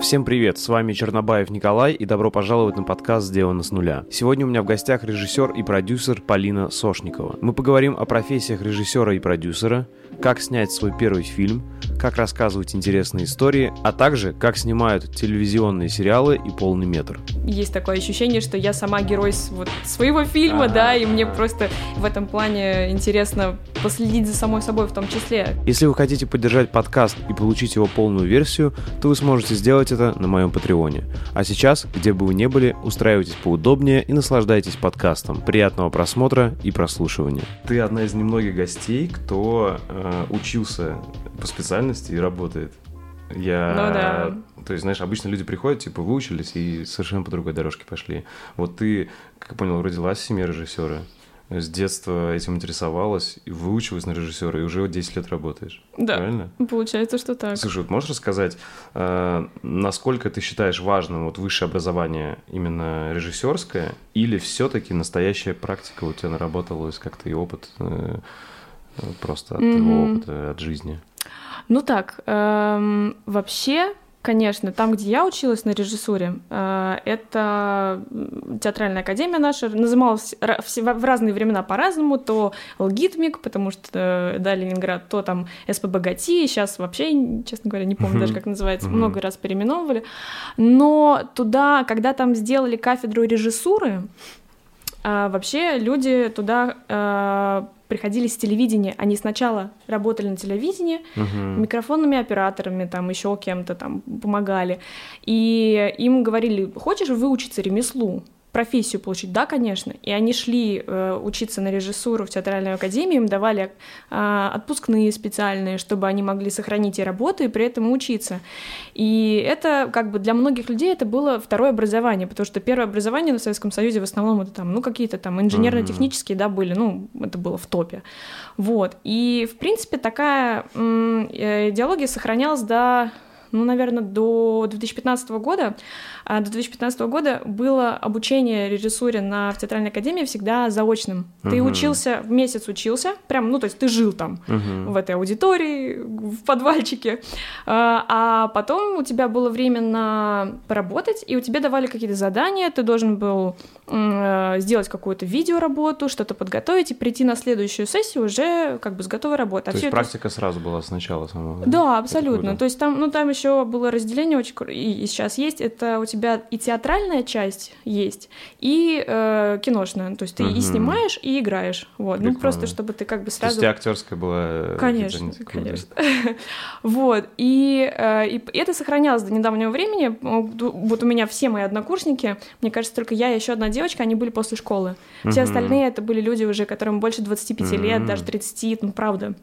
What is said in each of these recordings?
Всем привет, с вами Чернобаев Николай и добро пожаловать на подкаст «Сделано с нуля». Сегодня у меня в гостях режиссер и продюсер Полина Сошникова. Мы поговорим о профессиях режиссера и продюсера, как снять свой первый фильм, как рассказывать интересные истории, а также как снимают телевизионные сериалы и полный метр. Есть такое ощущение, что я сама герой вот своего фильма, А-а-а. да, и мне просто в этом плане интересно последить за самой собой в том числе. Если вы хотите поддержать подкаст и получить его полную версию, то вы сможете сделать это на моем Патреоне. А сейчас, где бы вы ни были, устраивайтесь поудобнее и наслаждайтесь подкастом. Приятного просмотра и прослушивания. Ты одна из немногих гостей, кто Э, учился по специальности и работает. Я, ну, да. то есть, знаешь, обычно люди приходят, типа, выучились и совершенно по другой дорожке пошли. Вот ты, как я понял, родилась в семье режиссера, с детства этим интересовалась, и выучилась на режиссера, и уже 10 лет работаешь. Да, правильно? получается, что так. Слушай, вот можешь рассказать, э, насколько ты считаешь важным вот высшее образование именно режиссерское, или все-таки настоящая практика у тебя наработалась как-то и опыт э, просто от mm-hmm. опыта, от жизни? Ну так, эм, вообще, конечно, там, где я училась на режиссуре, э, это театральная академия наша, называлась в разные времена по-разному, то Лгитмик, потому что, э, да, Ленинград, то там СПБ ГАТИ, сейчас вообще, честно говоря, не помню mm-hmm. даже, как называется, mm-hmm. много раз переименовывали, но туда, когда там сделали кафедру режиссуры, а вообще люди туда э, приходили с телевидения. Они сначала работали на телевидении, uh-huh. микрофонными операторами, там еще кем-то там помогали. И им говорили, хочешь выучиться ремеслу? Профессию получить, да, конечно. И они шли э, учиться на режиссуру в театральную академию, им давали э, отпускные специальные, чтобы они могли сохранить и работу, и при этом учиться. И это как бы для многих людей это было второе образование, потому что первое образование на Советском Союзе в основном это там, ну, какие-то там инженерно-технические, да, были, ну, это было в топе. Вот. И, в принципе, такая э, идеология сохранялась до ну, наверное, до 2015 года. А до 2015 года было обучение режиссуре на в театральной академии всегда заочным. Uh-huh. Ты учился, в месяц учился, прям, ну, то есть ты жил там, uh-huh. в этой аудитории, в подвальчике, а, а потом у тебя было время на поработать, и у тебя давали какие-то задания, ты должен был э, сделать какую-то видеоработу, что-то подготовить и прийти на следующую сессию уже как бы с готовой работой. А то есть практика сразу была сначала самого? Да, абсолютно. То есть там, ну, там еще было разделение очень и, сейчас есть. Это у тебя и театральная часть есть, и э, киношная. То есть ты угу. и снимаешь, и играешь. Вот. Прикольно. Ну просто чтобы ты как бы сразу. То есть актерская была. Э, конечно, конечно. вот и, э, и это сохранялось до недавнего времени. Вот у меня все мои однокурсники, мне кажется, только я и еще одна девочка, они были после школы. Все остальные это были люди уже, которым больше 25 лет, даже 30, ну правда.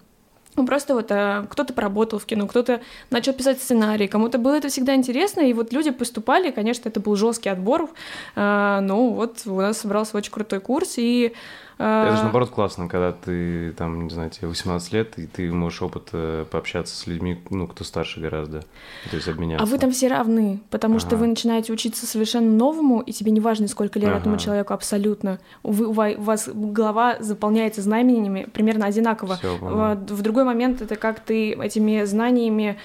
Ну, просто вот а, кто-то поработал в кино, кто-то начал писать сценарий, кому-то было это всегда интересно, и вот люди поступали, конечно, это был жесткий отбор, а, ну вот у нас собрался очень крутой курс, и это же наоборот классно, когда ты там, не знаю, тебе 18 лет, и ты можешь опыт э, пообщаться с людьми, ну, кто старше гораздо, то есть обменяться. А вы там все равны, потому ага. что вы начинаете учиться совершенно новому, и тебе не важно, сколько лет ага. этому человеку абсолютно. Вы, у вас голова заполняется знамениями примерно одинаково. Всё, в другой момент это как ты этими знаниями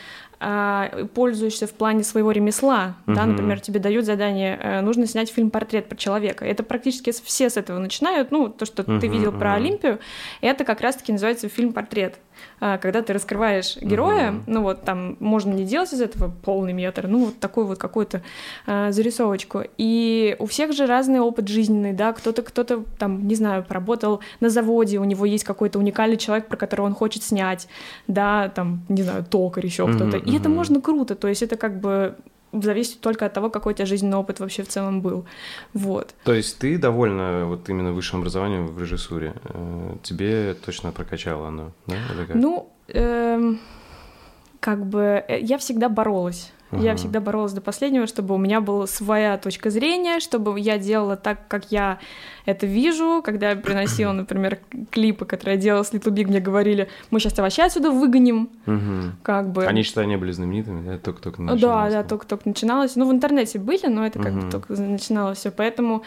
а, пользуешься в плане своего ремесла, uh-huh. да, например, тебе дают задание, э, нужно снять фильм-портрет про человека. Это практически все с этого начинают, ну, то, что uh-huh, ты видел про Олимпию, это как раз-таки называется фильм-портрет. А, когда ты раскрываешь героя, угу. ну вот там можно не делать из этого полный метр, ну вот такую вот какую-то а, зарисовочку. И у всех же разный опыт жизненный, да, кто-то, кто-то там, не знаю, поработал на заводе, у него есть какой-то уникальный человек, про которого он хочет снять, да, там, не знаю, токарь еще угу, кто-то. И это можно круто, то есть это как бы зависит только от того, какой у тебя жизненный опыт вообще в целом был. Вот. То есть ты довольна вот именно высшим образованием в режиссуре? Э, тебе точно прокачало оно, да? Ну, эм, как бы э, я всегда боролась Uh-huh. Я всегда боролась до последнего, чтобы у меня была своя точка зрения, чтобы я делала так, как я это вижу. Когда я приносила, например, клипы, которые я делала с Little Big, мне говорили, мы сейчас тебя вообще отсюда выгоним. Uh-huh. Как бы... Они, что не были знаменитыми, да? Только-только начиналось. Да, да, только-только начиналось. Ну, в интернете были, но это как uh-huh. бы только начиналось все. Поэтому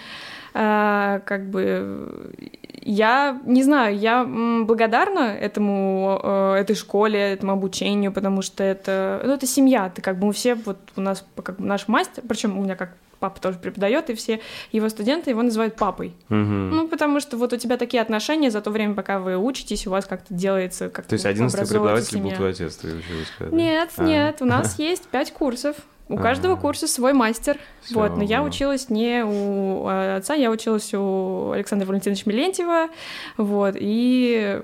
А, как бы я не знаю, я благодарна этому, этой школе, этому обучению, потому что это, ну, это семья. Ты как бы мы все, вот у нас как бы наш мастер, причем у меня как папа тоже преподает, и все его студенты его называют папой. Угу. Ну, потому что вот у тебя такие отношения за то время, пока вы учитесь, у вас как-то делается... Как то есть одиннадцатый преподаватель был твой отец, ты сказать? Нет, а. нет, у нас есть пять курсов. У каждого курса свой мастер. Вот, но я училась не у а, отца, я училась у Александра Валентиновича Милентьева, вот, и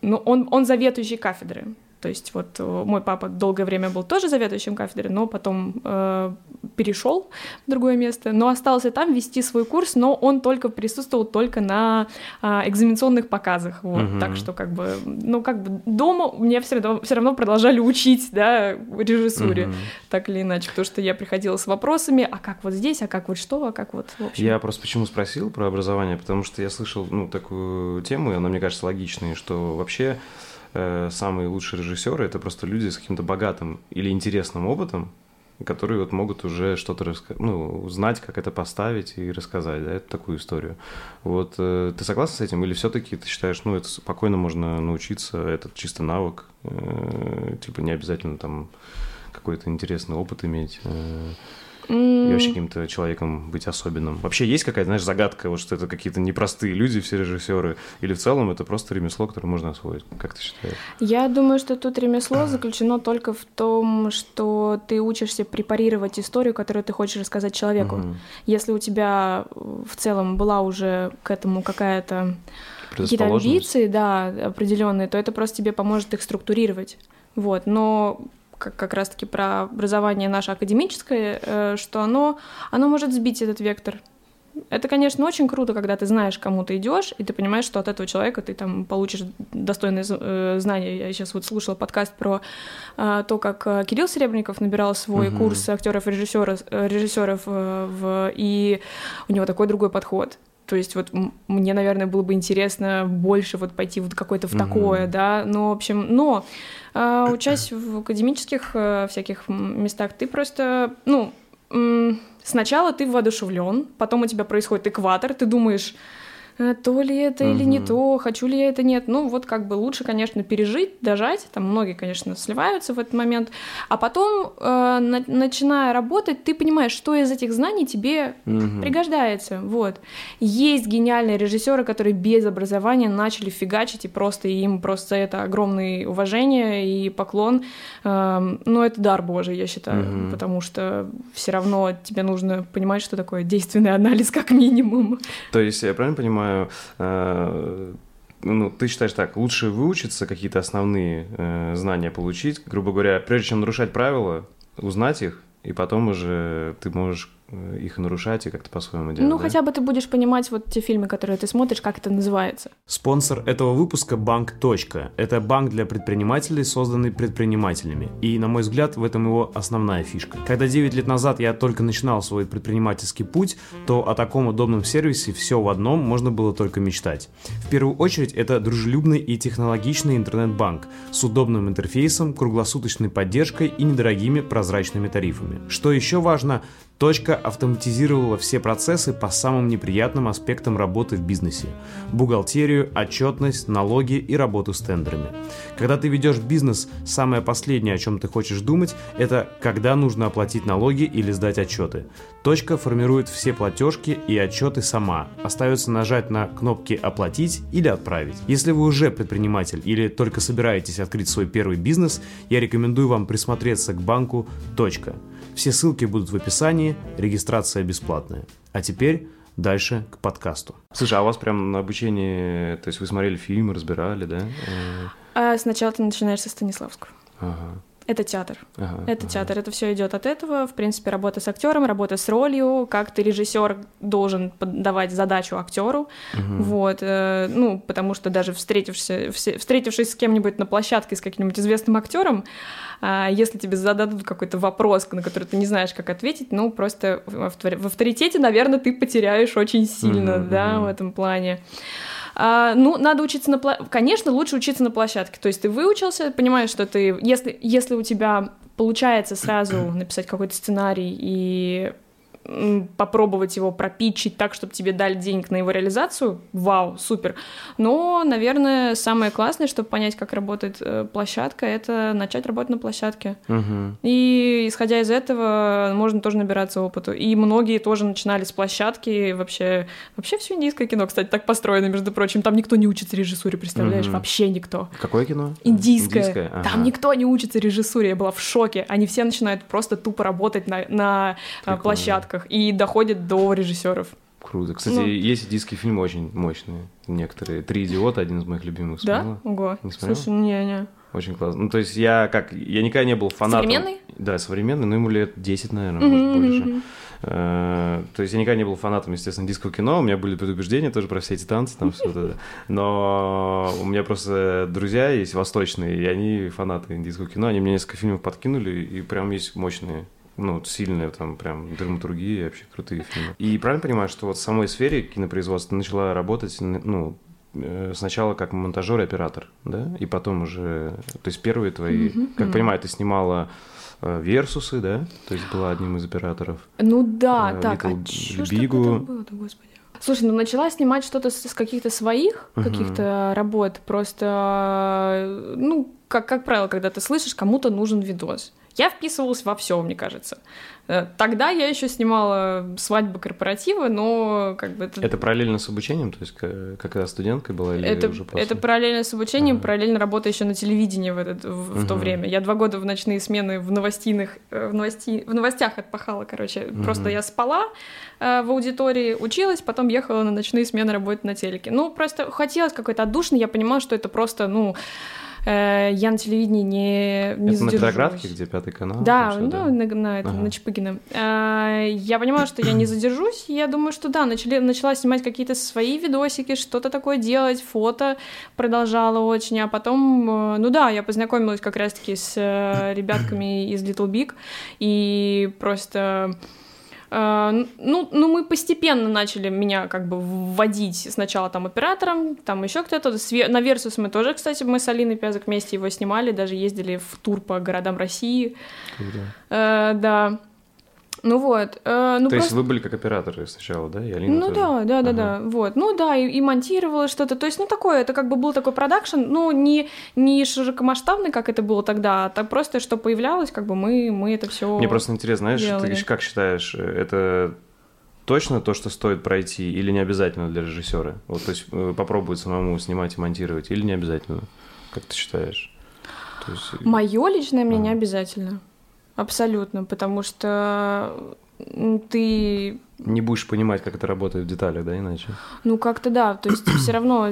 ну, он, он заведующий кафедры. То есть вот э, мой папа долгое время был тоже заведующим кафедры, но потом э, перешел в другое место, но остался там вести свой курс, но он только присутствовал только на э, экзаменационных показах, вот, угу. так что как бы, ну как бы дома мне все равно, все равно продолжали учить, да, режиссуре, угу. так или иначе, потому что я приходила с вопросами, а как вот здесь, а как вот что, а как вот, в общем. Я просто почему спросил про образование, потому что я слышал, ну, такую тему, и она мне кажется логичной, что вообще Э, самые лучшие режиссеры это просто люди с каким-то богатым или интересным опытом, которые вот могут уже что-то рассказать, ну, знать, как это поставить и рассказать, да, это такую историю. Вот э, ты согласна с этим, или все-таки ты считаешь, ну, это спокойно можно научиться, этот чисто навык, э, типа не обязательно там какой-то интересный опыт иметь? И вообще каким-то человеком быть особенным. Вообще есть какая-то, знаешь, загадка, вот что это какие-то непростые люди, все режиссеры, или в целом это просто ремесло, которое можно освоить? Как ты считаешь? Я думаю, что тут ремесло заключено только в том, что ты учишься препарировать историю, которую ты хочешь рассказать человеку. Угу. Если у тебя в целом была уже к этому какая-то какие-то амбиции, да, определенные, то это просто тебе поможет их структурировать. Вот, но как, как раз-таки про образование наше академическое, э, что оно, оно может сбить этот вектор. Это, конечно, очень круто, когда ты знаешь, кому ты идешь, и ты понимаешь, что от этого человека ты там получишь достойные э, знания. Я сейчас вот слушала подкаст про э, то, как Кирилл Серебренников набирал свой угу. курс актеров режиссеров, режиссеров в, и у него такой другой подход. То есть вот мне, наверное, было бы интересно больше вот пойти вот какое-то в mm-hmm. такое, да, но, в общем, но э, учась в академических э, всяких местах, ты просто, ну, сначала ты воодушевлен, потом у тебя происходит экватор, ты думаешь, то ли это угу. или не то, хочу ли я это, нет. Ну, вот как бы лучше, конечно, пережить, дожать. Там многие, конечно, сливаются в этот момент. А потом, э, на, начиная работать, ты понимаешь, что из этих знаний тебе угу. пригождается. Вот. Есть гениальные режиссеры, которые без образования начали фигачить, и просто им просто это огромное уважение и поклон. Э, ну, это дар Божий, я считаю, угу. потому что все равно тебе нужно понимать, что такое действенный анализ, как минимум. То есть, я правильно понимаю, понимаю, э, ну, ты считаешь так, лучше выучиться, какие-то основные э, знания получить, грубо говоря, прежде чем нарушать правила, узнать их, и потом уже ты можешь их нарушать и как-то по-своему делать. Ну, да? хотя бы ты будешь понимать вот те фильмы, которые ты смотришь, как это называется. Спонсор этого выпуска – Банк. Точка. Это банк для предпринимателей, созданный предпринимателями. И, на мой взгляд, в этом его основная фишка. Когда 9 лет назад я только начинал свой предпринимательский путь, то о таком удобном сервисе все в одном можно было только мечтать. В первую очередь, это дружелюбный и технологичный интернет-банк с удобным интерфейсом, круглосуточной поддержкой и недорогими прозрачными тарифами. Что еще важно, Точка автоматизировала все процессы по самым неприятным аспектам работы в бизнесе – бухгалтерию, отчетность, налоги и работу с тендерами. Когда ты ведешь бизнес, самое последнее, о чем ты хочешь думать, это когда нужно оплатить налоги или сдать отчеты. Точка формирует все платежки и отчеты сама. Остается нажать на кнопки «Оплатить» или «Отправить». Если вы уже предприниматель или только собираетесь открыть свой первый бизнес, я рекомендую вам присмотреться к банку «Точка». Все ссылки будут в описании, регистрация бесплатная. А теперь дальше к подкасту. Слушай, а у вас прям на обучении, то есть вы смотрели фильмы, разбирали, да? А сначала ты начинаешь со Станиславского. Ага. Это театр. Ага, это ага. театр. Это все идет от этого. В принципе, работа с актером, работа с ролью, как ты режиссер должен давать задачу актеру. Угу. Вот. Э, ну, потому что даже встретившись, встретившись с кем-нибудь на площадке с каким-нибудь известным актером, если тебе зададут какой-то вопрос, на который ты не знаешь, как ответить, ну, просто в авторитете, наверное, ты потеряешь очень сильно, угу, да, в этом плане. А, ну, надо учиться на... Конечно, лучше учиться на площадке. То есть ты выучился, понимаешь, что ты... Если, если у тебя получается сразу написать какой-то сценарий и попробовать его пропичить так, чтобы тебе дали денег на его реализацию, вау, супер. Но, наверное, самое классное, чтобы понять, как работает э, площадка, это начать работать на площадке. Угу. И исходя из этого, можно тоже набираться опыту. И многие тоже начинали с площадки. Вообще, вообще все индийское кино, кстати, так построено, между прочим. Там никто не учится режиссуре, представляешь? Мгм. Вообще никто. Какое кино? Индийское. Индийское, ага. Там никто не учится режиссуре. Я была в шоке. Они все начинают просто тупо работать на, на а, Прикольно. площадках и доходят до режиссеров. Круто. Кстати, Ну. есть индийские фильмы очень мощные. Некоторые. «Три идиота» один из моих любимых. Да? Смотрела? Ого. Не смотрела? Слушай, не-не. Очень классно. Ну, то есть я как... Я никогда не был фанатом... Современный? Да, современный, но ему лет 10, наверное, Мгм, может, больше. Э, То есть я никогда не был фанатом, естественно, индийского кино. У меня были предубеждения тоже про все эти танцы, там все это. Но у меня просто друзья есть восточные, и они фанаты индийского кино. Они мне несколько фильмов подкинули, и прям есть мощные ну, сильные там прям драматургии, вообще крутые фильмы. И правильно понимаю, что вот в самой сфере кинопроизводства начала работать, ну, э, сначала как монтажер и оператор, да? И потом уже, то есть первые твои, Мгм, как понимаю, ты снимала э, Версусы, да? То есть была одним из операторов. Ну да, Э, так, а Little чё ж Big. такое было-то, господи? Слушай, ну начала снимать что-то с, с каких-то своих Мгм. каких-то работ, просто, ну, как, как правило, когда ты слышишь, кому-то нужен видос. Я вписывалась во все, мне кажется. Э, Тогда я еще снимала свадьбы корпоративы, но как бы это, Это параллельно с обучением, то есть как когда студенткой была или это, уже после? это параллельно с обучением, Ага. параллельно работа еще на телевидении в, этот, в, в то Мгм. время. Я два года в ночные смены в новостиных, э, в, новости, в новостях отпахала, короче. Мгм. Просто я спала э, в аудитории, училась, потом ехала на ночные смены работать на телеке. Ну, просто хотелось какой-то отдушины, я понимала, что это просто, ну, э, я на телевидении не, не Это на задержусь. Петроградке, где пятый канал? Да, всё, ну, на, на, этом, Ага. на Чапыгина. А, Я понимала, что я не задержусь, я думаю, что да, начали, начала снимать какие-то свои видосики, что-то такое делать, фото продолжала очень, а потом, э, ну да, я познакомилась как раз-таки с э, ребятками из Little Big, и просто... э, Ну, ну, мы постепенно начали меня как бы вводить сначала там оператором, там еще кто-то. На Версус мы тоже, кстати, мы с Алиной Пязок вместе его снимали, даже ездили в тур по городам России. Круто. Э, да. Ну вот. э, ну То есть просто... вы были как операторы сначала, да? И Алина Ну тоже? да, да, да, Ага. да, вот. Ну да, и, и монтировала что-то. То есть, ну такое, это как бы был такой продакшн, ну не, не широкомасштабный, как это было тогда, а так просто, что появлялось, как бы мы, мы это все. Мне просто интересно, знаешь, делали. ты как считаешь, э, это точно то, что стоит пройти, или не обязательно для режиссера? Вот, то есть э, попробовать самому снимать и монтировать, или не обязательно? Как ты считаешь? То есть, э, Мое личное мнение Ага. обязательно. Абсолютно, потому что ты не будешь понимать, как это работает в деталях, да, иначе? Ну, как-то да, то есть все равно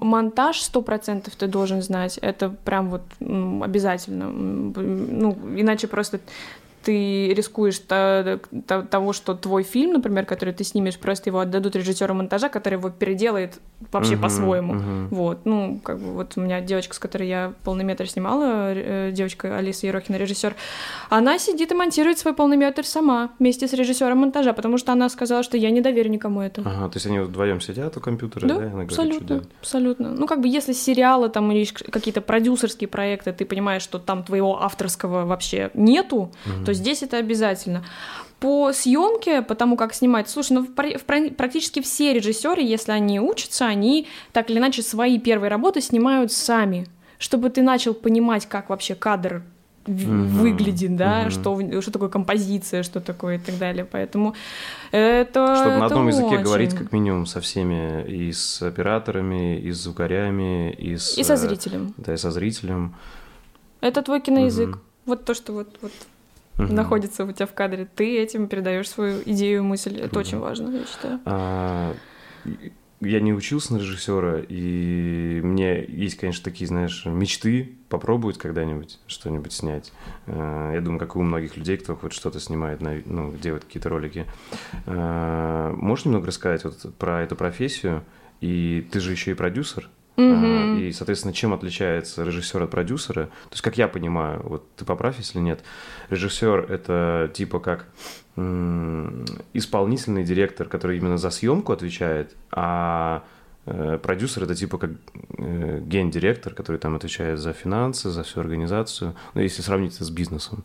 монтаж сто процентов ты должен знать, это прям вот м, обязательно, ну, иначе просто ты рискуешь то- то- того, что твой фильм, например, который ты снимешь, просто его отдадут режиссеру монтажа, который его переделает вообще Мгм, по-своему. мгм. Вот, ну, как бы вот у меня девочка, с которой я полный метр снимала, э, девочка Алиса Ерохина, режиссер, она сидит и монтирует свой полный метр сама вместе с режиссером монтажа, потому что она сказала, что я не доверю никому это. Ага, то есть они вдвоем сидят у компьютера, Да, да, она говорит, абсолютно, делать? абсолютно. Ну, как бы, если сериалы там или какие-то продюсерские проекты, ты понимаешь, что там твоего авторского вообще нету, Мгм. то здесь это обязательно. По съемке, по тому, как снимать, слушай, ну, в пр- в пр- практически все режиссеры, если они учатся, они так или иначе свои первые работы снимают сами, чтобы ты начал понимать, как вообще кадр Мгм, выглядит, да, мгм. что, что такое композиция, что такое и так далее. Поэтому это Чтобы на это одном языке очень. говорить как минимум со всеми, и с операторами, и с звукарями, и с... И со э, зрителем. Да, и со зрителем. Это твой киноязык. Мгм. Вот то, что вот, вот Мгм. находится у тебя в кадре. Ты этим передаешь свою идею, мысль. Это очень важно, я считаю. А, я не учился на режиссера, и мне есть, конечно, такие, знаешь, мечты попробовать когда-нибудь что-нибудь снять. А, Я думаю, как и у многих людей, кто хоть что-то снимает, на- ну, делает какие-то ролики. А, Можешь немного рассказать вот про эту профессию? И ты же еще и продюсер. Мгм. И, соответственно, чем отличается режиссер от продюсера? То есть, как я понимаю, вот ты поправь, если нет, режиссер это типа как м, исполнительный директор, который именно за съемку отвечает, а э, продюсер это типа как э, гендиректор, который там отвечает за финансы, за всю организацию, ну, если сравнить это с бизнесом.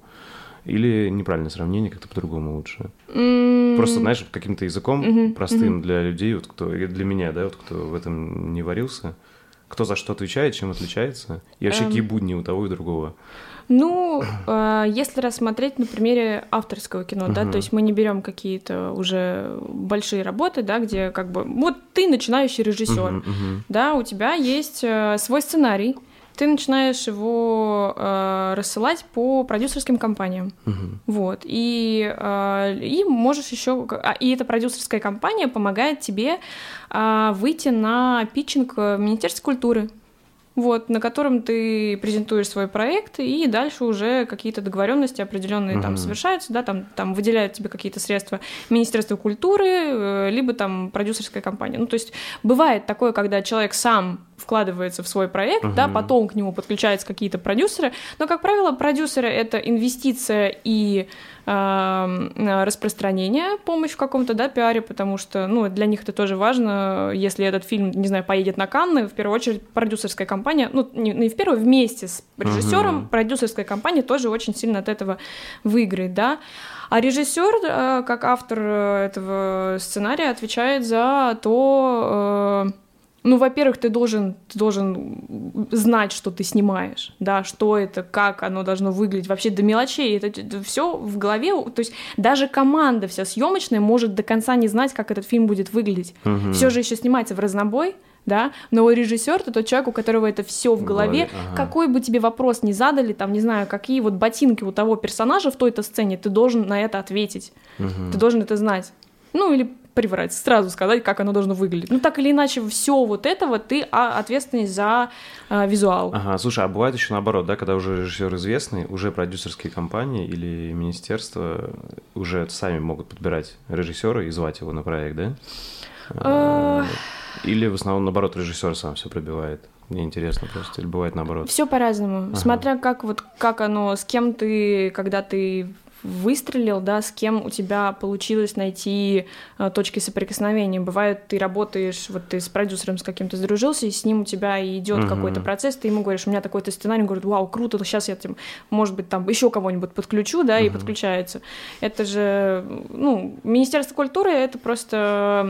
Или неправильное сравнение, как-то по-другому лучше. М, Просто, знаешь, каким-то языком Мгм, простым мгм. для людей, вот кто, для меня, да, вот кто в этом не варился, кто за что отвечает, чем отличается, и вообще Эм. какие будни у того и другого. Ну, э, если рассмотреть на примере авторского кино, да, Мгм. то есть мы не берем какие-то уже большие работы, да, где как бы вот ты начинающий режиссер, Мгм, мгм. да, у тебя есть э, свой сценарий, ты начинаешь его э, рассылать по продюсерским компаниям. Мгм. Вот. И, э, и можешь еще. И эта продюсерская компания помогает тебе а, выйти на питчинг в Министерстве культуры. Вот, на котором ты презентуешь свой проект, и дальше уже какие-то договоренности определенные там Мгм. совершаются, да, там, там выделяют тебе какие-то средства Министерство культуры, э, либо там продюсерская компания. Ну, то есть бывает такое, когда человек сам вкладывается в свой проект, да, Мгм. потом к нему подключаются какие-то продюсеры, но, как правило, продюсеры — это инвестиция и э, распространение, помощь в каком-то, да, пиаре, потому что, ну, для них это тоже важно, если этот фильм, не знаю, поедет на Канны, в первую очередь продюсерская компания, ну, не, не в первую, вместе с режиссером, Мгм. продюсерская компания тоже очень сильно от этого выиграет, да. А режиссер, э, как автор этого сценария, отвечает за то, э, ну, во-первых, ты должен, ты должен знать, что ты снимаешь, да, что это, как оно должно выглядеть, вообще до мелочей. Это, все в голове. То есть даже команда вся съемочная может до конца не знать, как этот фильм будет выглядеть. Мгм. Все же еще снимается в разнобой, да, но режиссер это тот человек, у которого это все в голове. голове, ага. Какой бы тебе вопрос ни задали, там, не знаю, какие вот ботинки у того персонажа в той-то сцене, ты должен на это ответить. Мгм. Ты должен это знать. Ну, или приврать, сразу сказать, как оно должно выглядеть. Ну, так или иначе, все вот этого ты а, ответственность за а, визуал. Ага, слушай, а бывает еще наоборот, да, когда уже режиссер известный, уже продюсерские компании или министерства уже сами могут подбирать режиссера и звать его на проект, да? А. Или в основном наоборот режиссер сам все пробивает. Мне интересно просто, или бывает наоборот. Все по-разному. Ага. Смотря как вот как оно, с кем ты, когда ты выстрелил, да, с кем у тебя получилось найти э, точки соприкосновения. Бывает, ты работаешь, вот ты с продюсером с каким-то сдружился, и с ним у тебя идет Мгм. какой-то процесс, ты ему говоришь, у меня такой-то сценарий, он говорит, вау, круто, сейчас я, там, может быть, там еще кого-нибудь подключу, да, и Мгм. подключается. Это же, ну, Министерство культуры это просто,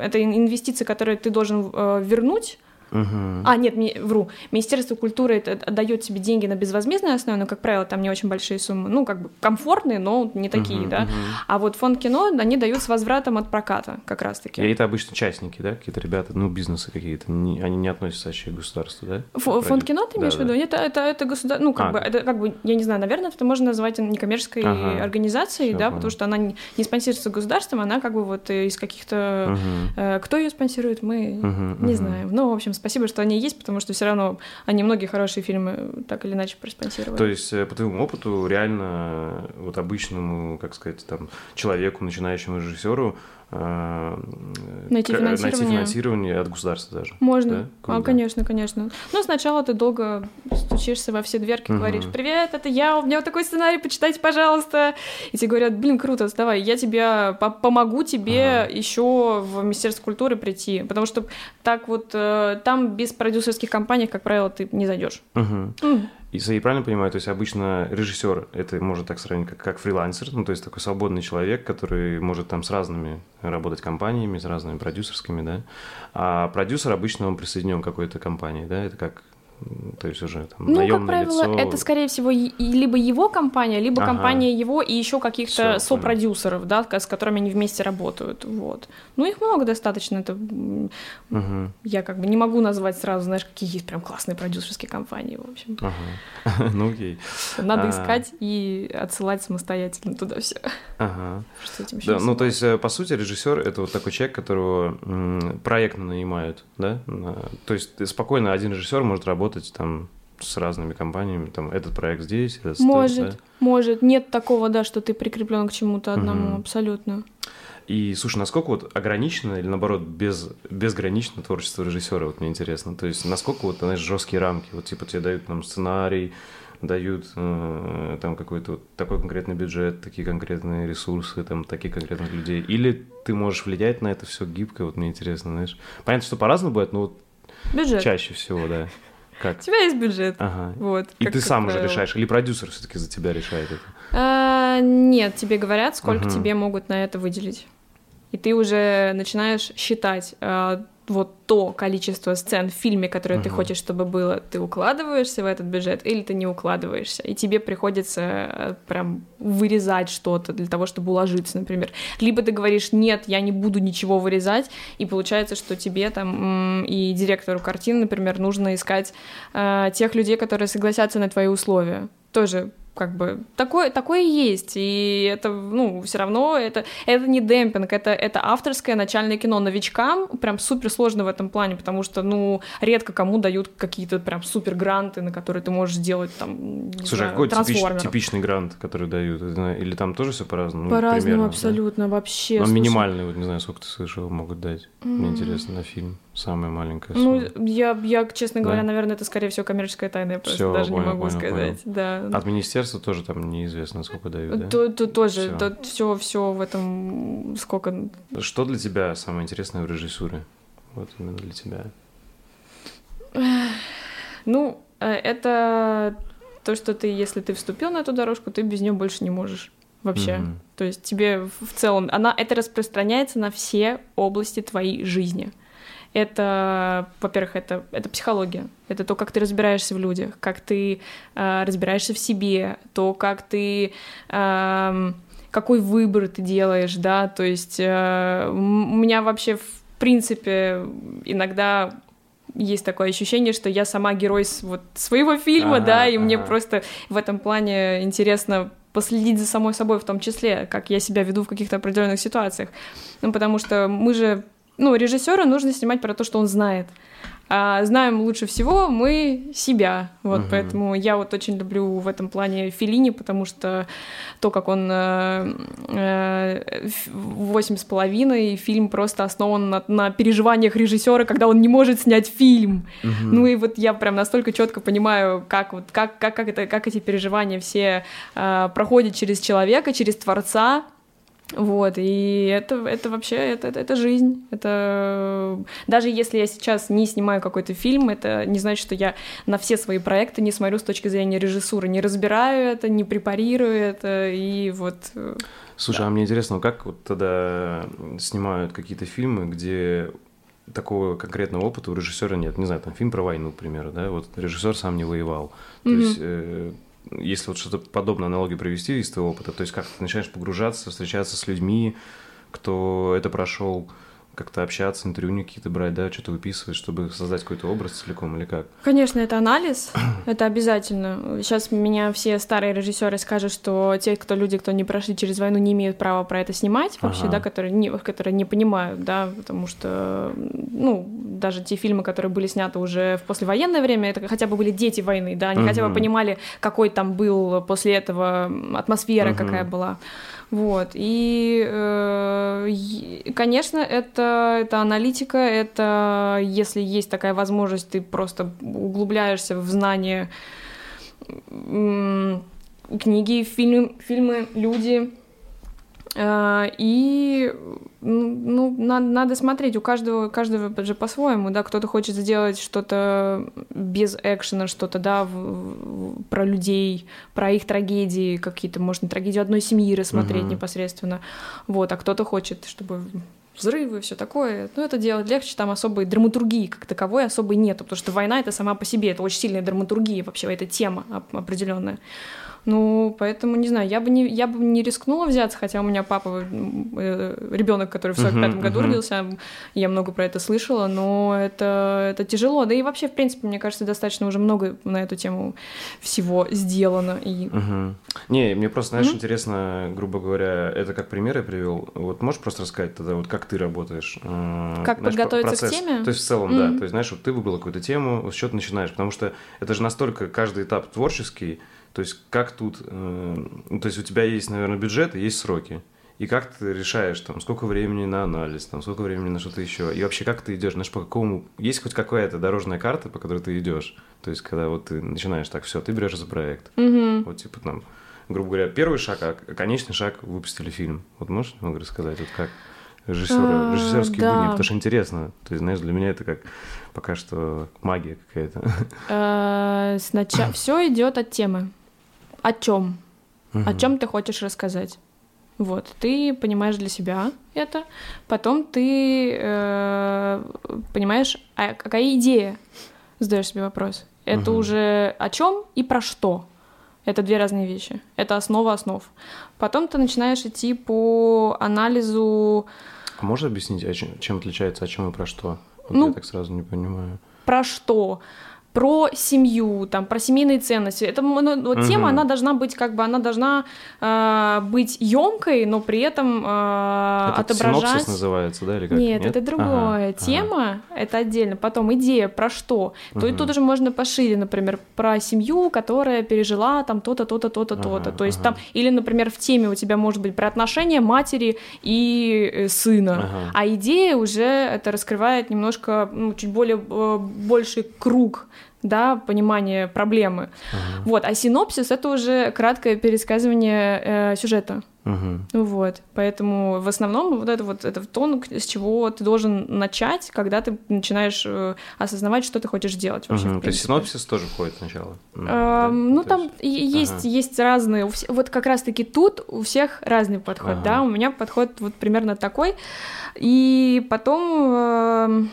э, это ин- инвестиции, которые ты должен э, вернуть, Мгм. а, нет, ми- вру. Министерство культуры это дает тебе деньги на безвозмездной основе, но, как правило, там не очень большие суммы. Ну, как бы комфортные, но не такие, Мгм, да. мгм. А вот фонд кино, они дают с возвратом от проката, как раз-таки. И это обычно частники, да, какие-то ребята, ну, бизнесы какие-то, не- они не относятся вообще к государству, да? Ф- Фонд кино, ты имеешь Да, в виду? да. Это, это, это государ... ну, как А. бы, это как бы, я не знаю, наверное, это можно назвать некоммерческой Ага. организацией, Всё, да, понял. потому что она не не спонсируется государством, она как бы вот из каких-то... Мгм. э, Кто ее спонсирует, мы Мгм, не мгм. знаем. Ну, в общем, спасибо, что они есть, потому что все равно они многие хорошие фильмы так или иначе проспонсировали. То есть, э, по твоему опыту, реально э, вот обычному, как сказать, там, человеку, начинающему режиссеру э, Найти к- найти финансирование. финансирование от государства даже. Можно. Да? А, конечно, конечно. Но сначала ты долго стучишься во все дверки, Мгм. говоришь, привет, это я, у меня вот такой сценарий, почитайте, пожалуйста. И тебе говорят, блин, круто, давай, я тебе по- помогу тебе Ага. еще в Министерство культуры прийти, потому что так вот э, там без продюсерских компаний, как правило, ты не зайдешь. Мгм. М, И я правильно понимаю, то есть обычно режиссер это можно так сравнить как, как фрилансер, ну то есть такой свободный человек, который может там с разными работать компаниями, с разными продюсерскими, да. А продюсер обычно он присоединен к какой-то компании, да, это как, то есть уже там Ну, как наемное правило, лицо. это, скорее всего, либо его компания, либо Ага. компания его и еще каких-то Всё, сопродюсеров, да, с которыми они вместе работают. Вот. Ну, их много достаточно. Это Мгм. я как бы не могу назвать сразу, знаешь, какие есть прям классные продюсерские компании, в общем. Ага. Ну окей. Надо А. искать и отсылать самостоятельно туда все. Ага. Что этим Да, ну то есть, э, по сути, режиссер это вот такой человек, которого проектно нанимают, да? То есть спокойно один режиссер может работать там с разными компаниями, там этот проект здесь, этот стоит, Может, да? может. Нет такого, да, что ты прикреплен к чему-то одному, Мгм. абсолютно. И слушай, насколько вот ограничено или наоборот без, безгранично творчество режиссера, вот мне интересно. То есть насколько вот, знаешь, жесткие рамки, вот типа тебе дают там сценарий, дают э, там какой-то вот такой конкретный бюджет, такие конкретные ресурсы, там таких конкретных людей. Или ты можешь влиять на это все гибко, вот мне интересно, знаешь. Понятно, что по-разному бывает, но вот Бюджет. чаще всего, да. У Как? тебя есть бюджет. Ага. Вот. И ты сам уже правило. решаешь, или продюсер все-таки за тебя решает это? А, нет, тебе говорят, сколько угу. тебе могут на это выделить. И ты уже начинаешь считать, а, вот то количество сцен в фильме, которое uh-huh. ты хочешь, чтобы было, ты укладываешься в этот бюджет или ты не укладываешься, и тебе приходится э, прям вырезать что-то для того, чтобы уложиться, например. Либо ты говоришь, нет, я не буду ничего вырезать, и получается, что тебе там и директору картины, например, нужно искать э, тех людей, которые согласятся на твои условия. Тоже как бы такое, такое есть, и это, ну, все равно это, это не демпинг, это, это авторское начальное кино. Новичкам прям супер сложно в этом плане, потому что, ну, редко кому дают какие-то прям супер гранты, на которые ты можешь сделать там, Слушай, а знаю, какой типич, типичный грант, который дают? Или там тоже все по-разному? По-разному ну, абсолютно, да? вообще. Но минимальный, вот не знаю, сколько ты слышал, могут дать. Mm-hmm. Мне интересно, на фильм. Самая маленькая сумма. Ну, я, я, честно говоря, да? наверное, это, скорее всего, коммерческая тайна, я просто Всё, даже понял, не могу понял, сказать. Понял. Да. От министерства тоже там неизвестно, сколько дают, да? То, то, тоже, все. все, все в этом сколько... Что для тебя самое интересное в режиссуре? Вот именно для тебя. Ну, э, это то, что ты, если ты вступил на эту дорожку, ты без нее больше не можешь вообще. Mm-hmm. То есть тебе в целом, она, это распространяется на все области твоей жизни это, во-первых, это, это психология, это то, как ты разбираешься в людях, как ты э, разбираешься в себе, то, как ты, э, какой выбор ты делаешь, да, то есть э, у меня вообще, в принципе, иногда есть такое ощущение, что я сама герой вот своего фильма, ага, да, и ага. мне просто в этом плане интересно последить за самой собой в том числе, как я себя веду в каких-то определенных ситуациях. Ну, потому что мы же ну, режиссера нужно снимать про то, что он знает. А знаем лучше всего мы себя. Вот угу. поэтому я вот очень люблю в этом плане Филини, потому что то, как он э, э, восемь с половиной, фильм просто основан на, на переживаниях режиссера, когда он не может снять фильм. Угу. Ну и вот я прям настолько четко понимаю, как вот как, как, как, это, как эти переживания все э, проходят через человека, через творца, вот, и это, это вообще, это, это, это жизнь. Это даже если я сейчас не снимаю какой-то фильм, это не значит, что я на все свои проекты не смотрю с точки зрения режиссуры, не разбираю это, не препарирую это, и вот... Э, Слушай, да. а мне интересно, как вот тогда снимают какие-то фильмы, где такого конкретного опыта у режиссера нет. Не знаю, там фильм про войну, к примеру, да, вот режиссер сам не воевал. То mm-hmm. есть э, если вот что-то подобное аналогию провести из твоего опыта, то есть как ты начинаешь погружаться, встречаться с людьми, кто это прошел, как-то общаться, интервью какие-то брать, да, что-то выписывать, чтобы создать какой-то образ целиком или как? Конечно, это анализ, это обязательно. Сейчас меня все старые режиссеры скажут, что те, кто люди, кто не прошли через войну, не имеют права про это снимать вообще, ага. да, которые не, которые не понимают, да, потому что, ну, даже те фильмы, которые были сняты уже в послевоенное время, это хотя бы были дети войны, да, они угу. хотя бы понимали, какой там был после этого атмосфера, угу. какая была. Вот. И, э, конечно, это, это аналитика, это если есть такая возможность, ты просто углубляешься в знание книги, фильм, фильмы, люди, Э, и ну, надо, надо смотреть, у каждого, каждого же по-своему, да, кто-то хочет сделать что-то без экшена, что-то, да, в, в, про людей, про их трагедии какие-то, можно трагедию одной семьи рассмотреть uh-huh. непосредственно, вот, а кто-то хочет, чтобы взрывы, все такое. Ну, это делать легче, там особой драматургии как таковой особой нет, потому что война это сама по себе, это очень сильная драматургия вообще, это тема определенная. Ну, поэтому, не знаю, я бы не, я бы не рискнула взяться, хотя у меня папа, э, ребенок, который в 45 uh-huh, году uh-huh. родился, я много про это слышала, но это, это тяжело. Да и вообще, в принципе, мне кажется, достаточно уже много на эту тему всего сделано. И... Uh-huh. Не, мне просто, знаешь, uh-huh. интересно, грубо говоря, это как пример я привел. Вот можешь просто рассказать тогда, вот как ты работаешь? Э, как знаешь, подготовиться процесс. к теме? То есть в целом, uh-huh. да. То есть, знаешь, вот ты выбрала какую-то тему, с чего ты начинаешь? Потому что это же настолько каждый этап творческий, то есть как тут, э, ну, то есть у тебя есть, наверное, бюджет и есть сроки. И как ты решаешь, там, сколько времени на анализ, там, сколько времени на что-то еще. И вообще, как ты идешь, знаешь, по какому... Есть хоть какая-то дорожная карта, по которой ты идешь? То есть, когда вот ты начинаешь так, все, ты берешь за проект. Mm-hmm. Вот, типа, там, грубо говоря, первый шаг, а конечный шаг выпустили фильм. Вот можешь немного рассказать, вот как режиссера, режиссерские да. будни, потому что интересно. То есть, знаешь, для меня это как пока что магия какая-то. А, сначала все идет от темы о чем. угу. о чем ты хочешь рассказать. Вот, ты понимаешь для себя это, потом ты э, понимаешь, а какая идея, задаешь себе вопрос. Это угу. уже о чем и про что. Это две разные вещи. Это основа основ. Потом ты начинаешь идти по анализу. А можешь объяснить, чем отличается, о чем и про что? Вот ну, я так сразу не понимаю. Про что? Про семью, там, про семейные ценности. Это ну, вот угу. тема, она должна быть как бы, она должна э, быть емкой, но при этом э, это отображать. Синопсис называется, да, или как? Нет, Нет? это другое. Ага, Тема ага. это отдельно. Потом идея про что. Угу. То тут уже можно пошире, например, про семью, которая пережила там то-то, то-то, то-то, ага, то-то. То есть ага. там или, например, в теме у тебя может быть про отношения матери и э, сына, ага. а идея уже это раскрывает немножко ну, чуть более э, больший круг да, понимание проблемы. Uh-huh. Вот, а синопсис это уже краткое пересказывание э, сюжета. Uh-huh. Вот, поэтому в основном вот это вот это тон, с чего ты должен начать, когда ты начинаешь э, осознавать, что ты хочешь сделать вообще. Uh-huh. То есть синопсис тоже входит сначала. Ну, да? ну То там есть есть, uh-huh. есть разные, вот как раз-таки тут у всех разный подход, uh-huh. да, у меня подход вот примерно такой, и потом э, а,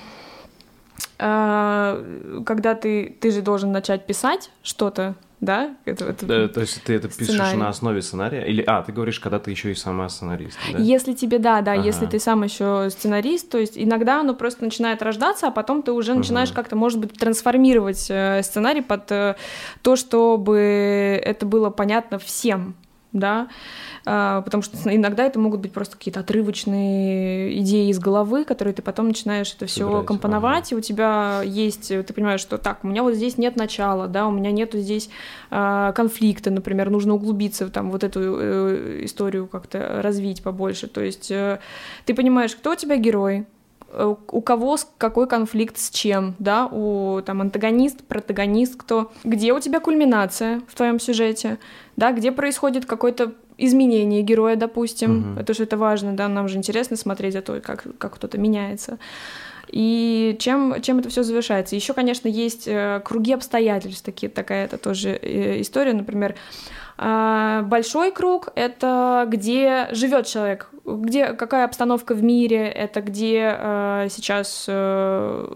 когда ты, ты же должен начать писать что-то, да? Это, это да, то есть ты это пишешь сценарий. на основе сценария? Или, а, ты говоришь, когда ты еще и сама сценарист, да? Если тебе, да, да, ага. если ты сам еще сценарист, то есть иногда оно просто начинает рождаться, а потом ты уже начинаешь угу. как-то, может быть, трансформировать э, сценарий под э, то, чтобы это было понятно всем, да, а, потому что иногда это могут быть просто какие-то отрывочные идеи из головы, которые ты потом начинаешь это все компоновать, ага. и у тебя есть, ты понимаешь, что так, у меня вот здесь нет начала, да, у меня нету здесь э, конфликта, например, нужно углубиться там вот эту э, историю как-то развить побольше, то есть э, ты понимаешь, кто у тебя герой, у кого какой конфликт с чем, да, у там антагонист, протагонист, кто, где у тебя кульминация в твоем сюжете, да, где происходит какой-то изменение героя, допустим, угу. потому что это важно, да, нам же интересно смотреть за то, как, как кто-то меняется. И чем, чем это все завершается? Еще, конечно, есть э, круги обстоятельств, такие, такая это тоже э, история, например, а, большой круг — это где живет человек, где какая обстановка в мире, это где э, сейчас э,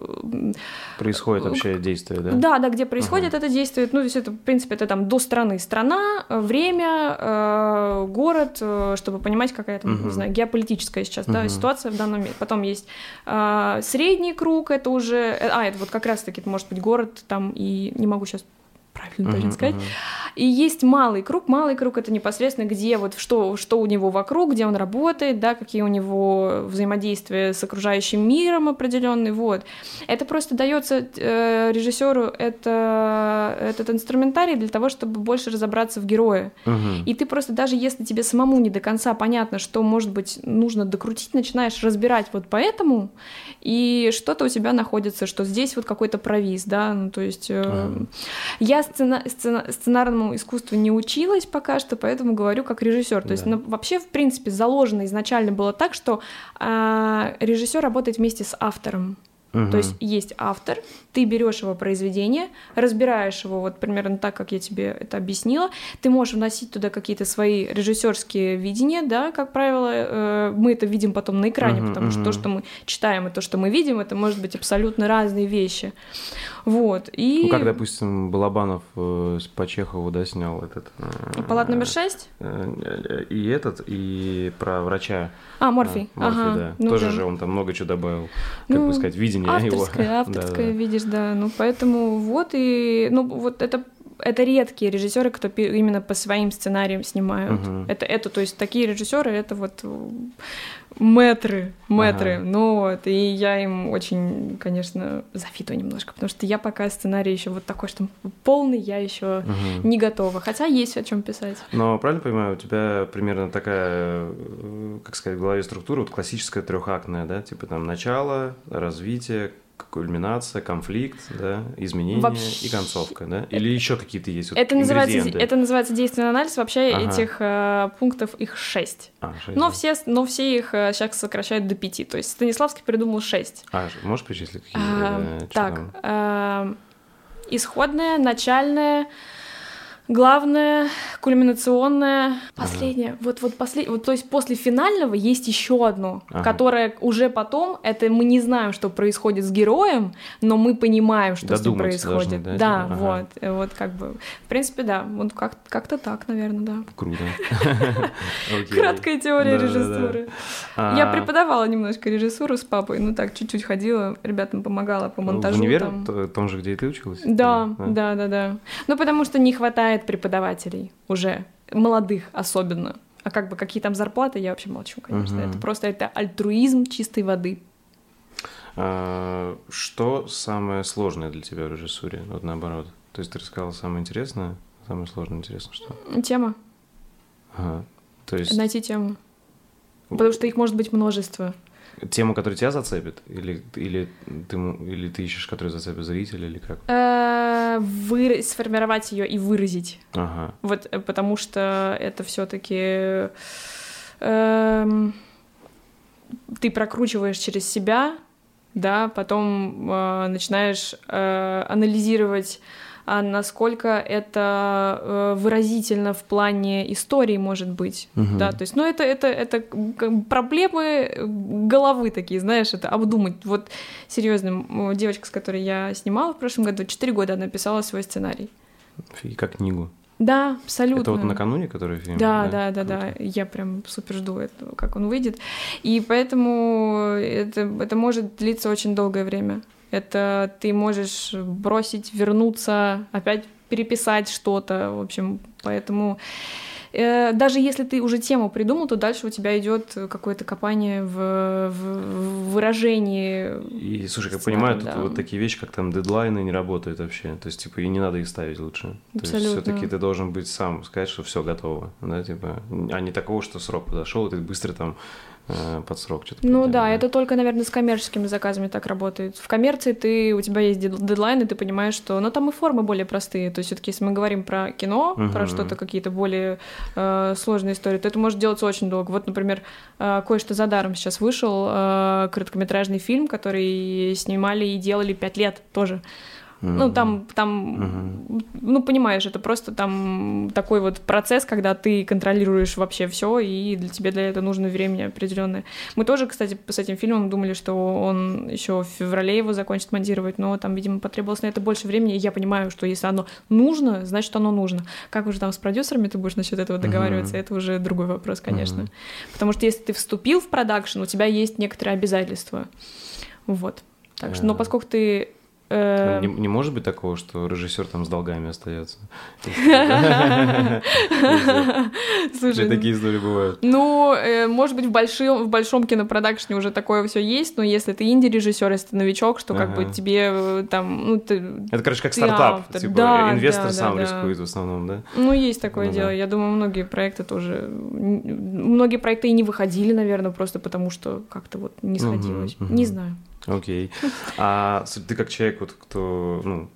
происходит вообще действие, да? Да, да, где происходит ага. это действие. Ну, то есть это, в принципе, это там до страны, страна, время, э, город, э, чтобы понимать, какая там, угу. не знаю, геополитическая сейчас, угу. да, ситуация в данном мире. Потом есть э, средний круг, это уже, э, а, это вот как раз-таки, это может быть город там и не могу сейчас правильно uh-huh, сказать. Uh-huh. И есть малый круг. Малый круг это непосредственно где вот что, что у него вокруг, где он работает, да, какие у него взаимодействия с окружающим миром определенный. Вот. Это просто дается э, режиссеру это, этот инструментарий для того, чтобы больше разобраться в герое. Uh-huh. И ты просто даже если тебе самому не до конца понятно, что может быть нужно докрутить, начинаешь разбирать вот поэтому, и что-то у тебя находится, что здесь вот какой-то провис, да, ну то есть э, uh-huh. я сцена, сцена, сценарному искусству не училась пока что, поэтому говорю как режиссер. То да. есть ну, вообще, в принципе, заложено изначально было так, что э, режиссер работает вместе с автором. Угу. То есть есть автор, ты берешь его произведение, разбираешь его вот примерно так, как я тебе это объяснила. Ты можешь вносить туда какие-то свои режиссерские видения, да, как правило, э, мы это видим потом на экране, угу, потому угу. что то, что мы читаем, и то, что мы видим, это может быть абсолютно разные вещи. Вот. И... Ну, как, допустим, Балабанов э, по Чехову, да, снял этот... Э, Палат номер шесть? Э, и этот, и про врача. А, Морфий. А, Морфий, ага. да. Ну, Тоже да. же он там много чего добавил, как ну, бы сказать, видение авторское, его. Авторское, да, да. видишь, да. Ну, поэтому вот и... Ну, вот это это редкие режиссеры, кто именно по своим сценариям снимают. Uh-huh. Это, это, то есть такие режиссеры, это вот метры, метры. Ага. Ну вот, и я им очень, конечно, завидую немножко, потому что я пока сценарий еще вот такой, что полный, я еще угу. не готова. Хотя есть о чем писать. Но правильно понимаю, у тебя примерно такая, как сказать, в голове структура, вот классическая трехактная, да, типа там начало, развитие, кульминация, конфликт, да, изменение Вообще... и концовка, да? Или еще какие-то есть вот это называется это называется действенный анализ. Вообще ага. этих э, пунктов их шесть. А, 6 но да. все но все их э, сейчас сокращают до пяти. То есть Станиславский придумал шесть. А можешь перечислить какие? А, э, так, э, исходная, начальная, Главное, кульминационное, последнее, ага. вот вот последнее, вот то есть после финального есть еще одно, ага. которое уже потом, это мы не знаем, что происходит с героем, но мы понимаем, что Додумать с ним происходит. Должны, да, да ага. вот, вот как бы, в принципе, да, вот как как-то так, наверное, да. Круто. Краткая теория режиссуры. Я а. преподавала немножко режиссуру с папой, ну так чуть-чуть ходила, ребятам помогала по монтажу. В универ, том же, где и ты училась? Да, да, да, да. Ну потому что не хватает хватает преподавателей уже, молодых особенно. А как бы какие там зарплаты, я вообще молчу, конечно. Угу. Это просто это альтруизм чистой воды. А, что самое сложное для тебя в режиссуре? Вот наоборот. То есть ты рассказала самое интересное, самое сложное интересно что? Тема. Ага. То есть... Найти тему. Потому что их может быть множество. Тему, которая тебя зацепит? Или, или, ты, или ты ищешь, которая зацепит зрителя, или как? Э, вы, сформировать ее и выразить. Ага. Вот э, потому что это все-таки э, ты прокручиваешь через себя, да, потом э, начинаешь э, анализировать а насколько это э, выразительно в плане истории может быть, угу. да, то есть, ну, это, это, это проблемы головы такие, знаешь, это обдумать. Вот, серьезно, девочка, с которой я снимала в прошлом году, 4 года она писала свой сценарий. И как книгу. Да, абсолютно. Это вот накануне, который фильм? Да, да, да, да. да. Я прям супер жду этого, как он выйдет. И поэтому это, это может длиться очень долгое время. Это ты можешь бросить, вернуться, опять переписать что-то, в общем, поэтому э, даже если ты уже тему придумал, то дальше у тебя идет какое-то копание в, в выражении. И слушай, как понимаю, да. тут вот такие вещи, как там дедлайны, не работают вообще. То есть, типа, и не надо их ставить лучше. Абсолютно. То есть, все-таки ты должен быть сам сказать, что все готово, да, типа, а не такого, что срок подошел, и ты быстро там под срок что-то. Ну да, это только, наверное, с коммерческими заказами так работает. В коммерции ты, у тебя есть дедлайн, и ты понимаешь, что... Но там и формы более простые. То есть все таки если мы говорим про кино, угу. про что-то, какие-то более э, сложные истории, то это может делаться очень долго. Вот, например, э, «Кое-что за даром» сейчас вышел, э, короткометражный фильм, который снимали и делали пять лет тоже. Ну, там, там, mm-hmm. ну, понимаешь, это просто там такой вот процесс, когда ты контролируешь вообще все, и для тебе для этого нужно время определенное. Мы тоже, кстати, с этим фильмом думали, что он еще в феврале его закончит монтировать, но там, видимо, потребовалось на это больше времени, и я понимаю, что если оно нужно, значит, оно нужно. Как уже там с продюсерами ты будешь насчет этого договариваться, mm-hmm. это уже другой вопрос, конечно. Mm-hmm. Потому что если ты вступил в продакшн, у тебя есть некоторые обязательства. Вот. Так что, но поскольку ты Э, не, не может быть такого, что режиссер там с долгами остается. Слушай, такие истории бывают. Ну, э, может быть, в большом в большом кинопродакшне уже такое все есть, но если ты инди-режиссер, если ты новичок, что как бы тебе э, там, ну ты. Это, короче, как стартап, типа инвестор сам рискует в основном, да? Ну, есть такое ну дело. Я думаю, многие проекты тоже, многие проекты и не выходили, наверное, просто потому что как-то вот не сходилось. Не знаю. Окей. А ты как человек, вот кто, ну,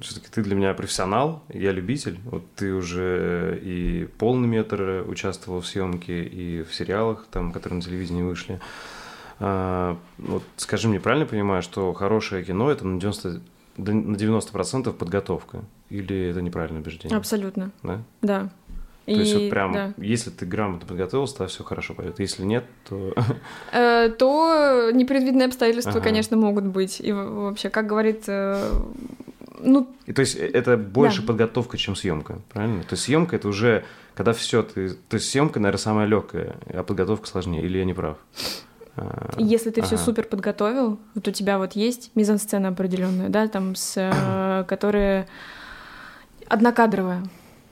все-таки ты для меня профессионал, я любитель. Вот ты уже и полный метр участвовал в съемке, и в сериалах, там, которые на телевидении вышли. А, вот скажи мне, правильно понимаю, что хорошее кино это на 90 на 90% подготовка? Или это неправильное убеждение? Абсолютно. Да? Да. То и, есть вот прям, да. если ты грамотно подготовился, то все хорошо пойдет. Если нет, то... Э, то непредвиденные обстоятельства, ага. конечно, могут быть. И вообще, как говорит... Э, ну... И то есть э, это больше да. подготовка, чем съемка, правильно? То есть съемка это уже, когда все ты... То есть съемка, наверное, самая легкая, а подготовка сложнее. Или я не прав? А, если ты ага. все супер подготовил, вот у тебя вот есть мизансцена определенная, да, там с, которая однокадровая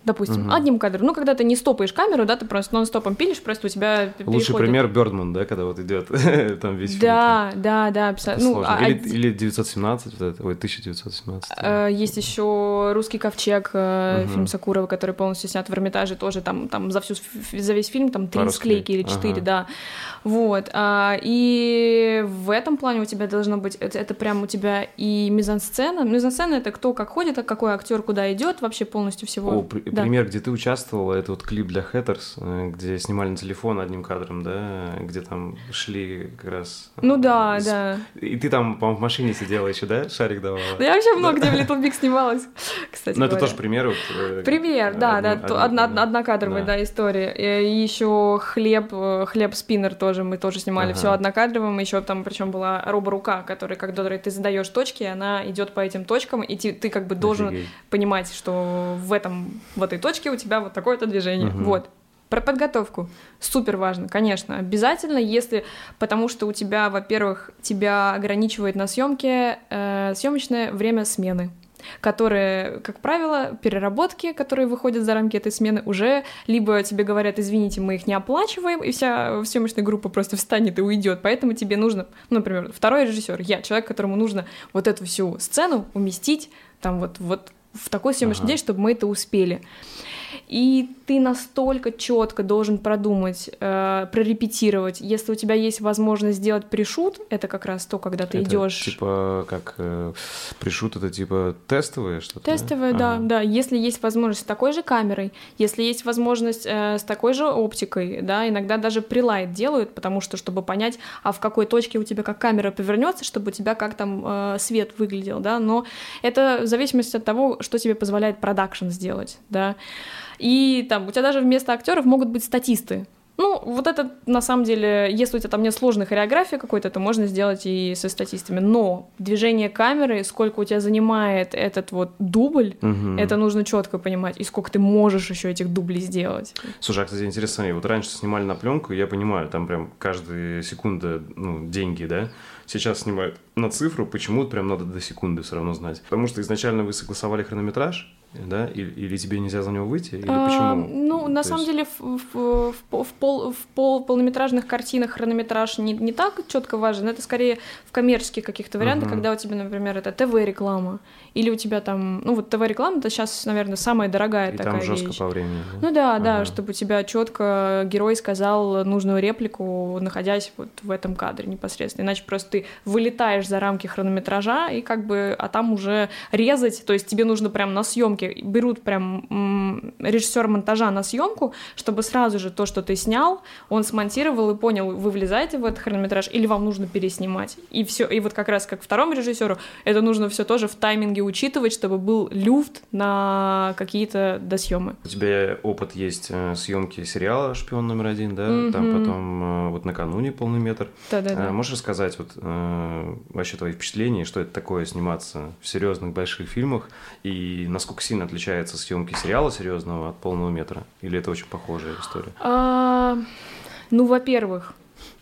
допустим, угу. одним кадром. Ну, когда ты не стопаешь камеру, да, ты просто нон-стопом пилишь, просто у тебя Лучший переходит... пример Бердман, да, когда вот идет там весь фильм. Да, да, да, абсолютно. Ну, а, или, или 917, вот это, ой, 1917. Э, есть еще «Русский ковчег», угу. фильм Сакурова, который полностью снят в Эрмитаже, тоже там, там за, всю, за весь фильм там три склейки или четыре, ага. да. Вот. А, и в этом плане у тебя должно быть, это, это прям у тебя и мизансцена. Мизансцена — это кто как ходит, а какой актер куда идет, вообще полностью всего. О, при, да. Да. пример, где ты участвовала, это вот клип для Hatters, э, где снимали на телефон одним кадром, да, где там шли как раз... Ну да, с- да. И ты там, по-моему, в машине сидела еще, да? Шарик давала? Да я вообще много где в Little Big снималась, кстати Ну, это тоже пример. вот, э, Пример, да, да, однокадровая, да, история. И еще хлеб, э, хлеб спиннер тоже мы тоже снимали, все однокадровым. Еще там, причем была роборука, которая, когда ты задаешь точки, она идет по этим точкам, и ты, как бы должен понимать, что в этом в этой точке у тебя вот такое-то движение. Мгм. Вот. Про подготовку. Супер важно, конечно. Обязательно, если... Потому что у тебя, во-первых, тебя ограничивает на съемке э, съемочное время смены которые, как правило, переработки, которые выходят за рамки этой смены, уже либо тебе говорят, извините, мы их не оплачиваем, и вся съемочная группа просто встанет и уйдет. Поэтому тебе нужно, ну, например, второй режиссер, я, человек, которому нужно вот эту всю сцену уместить там вот, вот в такой съемочный Ага. день, чтобы мы это успели. И ты настолько четко должен продумать, э, прорепетировать. Если у тебя есть возможность сделать пришут, это как раз то, когда ты Это идешь. Типа, как э, пришут, это типа тестовые что-то? да? Тестовые, да, Ага. да. Если есть возможность с такой же камерой, если есть возможность э, с такой же оптикой, да, иногда даже прилайт делают, потому что, чтобы понять, а в какой точке у тебя как камера повернется, чтобы у тебя как там э, свет выглядел, да, но это в зависимости от того, что тебе позволяет продакшн сделать, да. И там у тебя даже вместо актеров могут быть статисты. Ну, вот это, на самом деле, если у тебя там нет сложной хореографии какой-то, то можно сделать и со статистами. Но движение камеры, сколько у тебя занимает этот вот дубль, Мгм. это нужно четко понимать, и сколько ты можешь еще этих дублей сделать. Слушай, а, кстати, интересно, вот раньше снимали на пленку, я понимаю, там прям каждая секунда, ну, деньги, да? Сейчас снимают на цифру, почему прям надо до секунды все равно знать? Потому что изначально вы согласовали хронометраж, да? Или, или тебе нельзя за него выйти? Или А, почему? ну, на То самом есть- деле, в, в- в пол- в пол- в пол- полнометражных картинах хронометраж не, не так четко важен. Это скорее в коммерческих каких-то вариантах, Мгм. когда у тебя, например, это ТВ-реклама, или у тебя там, ну вот ТВ-реклама, это сейчас, наверное, самая дорогая И такая там жестко вещь. по времени. Ну да, да, Ага. чтобы у тебя четко герой сказал нужную реплику, находясь вот в этом кадре непосредственно. Иначе просто ты вылетаешь за рамки хронометража и как бы, а там уже резать, то есть тебе нужно прям на съемке берут прям режиссер монтажа на съемку, чтобы сразу же то, что ты снял, он смонтировал и понял, вы влезаете в этот хронометраж или вам нужно переснимать. И все, и вот как раз как второму режиссеру это нужно все тоже в тайминге учитывать, чтобы был люфт на какие-то досъемы. У тебя опыт есть э, съемки сериала «Шпион номер один», да? Там Мгм. потом э, вот накануне полный метр. Да-да-да. А Можешь рассказать вот э, вообще твои впечатления, что это такое сниматься в серьезных больших фильмах и насколько сильно отличается съемки сериала серьезного от полного метра? Или это очень похожая история? А, ну, во-первых,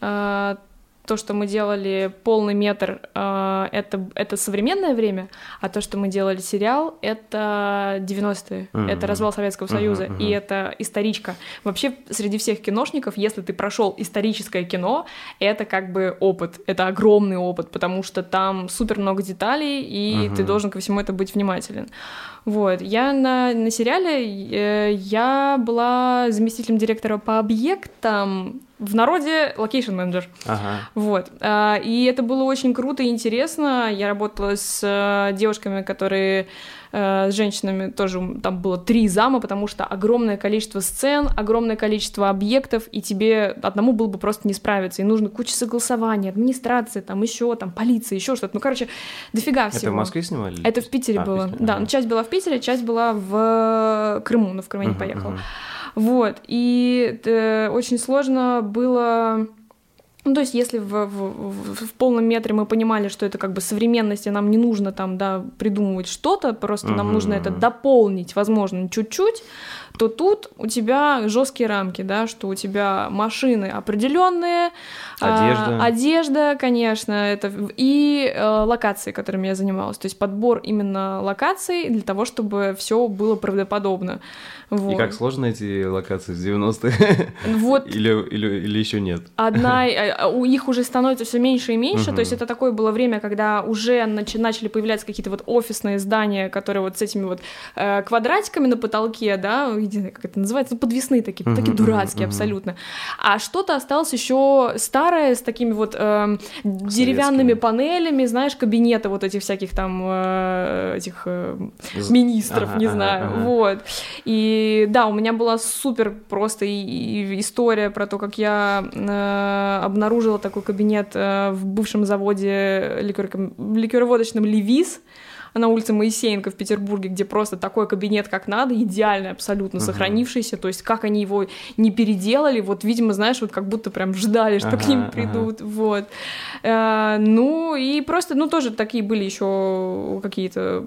а, то, что мы делали полный метр, а, это, это современное время, а то, что мы делали сериал, это 90-е, Мгм. это развал Советского Союза, мгм. и это историчка. Вообще, среди всех киношников, если ты прошел историческое кино, это как бы опыт, это огромный опыт, потому что там супер много деталей, и ты Мгм. должен ко всему это быть внимателен. Вот, я на, на сериале, э, я была заместителем директора по объектам, в народе location manager. Ага. Вот. а, И это было очень круто и интересно. Я работала с э, девушками, которые э, с женщинами тоже там было три зама, потому что огромное количество сцен, огромное количество объектов, и тебе одному было бы просто не справиться. И нужно куча согласований, администрации, там еще там полиция, еще что-то. Ну, короче, дофига всего. Это в Москве снимали? Это в Питере А, в было. Питере, Да, ага. ну, часть была в Питере, часть была в Крыму, но в Крым я не поехала. мгм. Вот, и э, очень сложно было... Ну, то есть, если в, в- в- полном метре мы понимали, что это как бы современность, и нам не нужно там, да, придумывать что-то, просто нам Мгм, нужно это дополнить, возможно, чуть-чуть, то тут у тебя жесткие рамки, да, что у тебя машины определенные, Одежда. одежда, конечно, это и э, локации, которыми я занималась, то есть подбор именно локаций для того, чтобы все было правдоподобно. Вот. И как сложно найти локации в 90-е? Вот Или, или, или еще нет? Одна, э, а, у их уже становится все меньше и меньше, Мгм. то есть это такое было время, когда уже начи- начали появляться какие-то вот офисные здания, которые вот с этими вот э, квадратиками на потолке, да, не знаю, как это называется, ну, подвесные такие, Мгм, такие дурацкие мгм. абсолютно. А что-то осталось еще старое с такими вот эм, деревянными панелями, знаешь, кабинеты вот этих всяких там э, этих э, министров, Ага, не ага, знаю, ага. вот. И да, у меня была супер просто и- и история про то, как я э, обнаружила такой кабинет э, в бывшем заводе ликер- ликероводочном «Левис», на улице Моисеенко в Петербурге, где просто такой кабинет как надо, идеальный абсолютно Мгм. сохранившийся, то есть как они его не переделали, вот, видимо, знаешь, вот как будто прям ждали, что к Ага, ним ага. придут, вот. Э, ну, и просто, ну, тоже такие были еще какие-то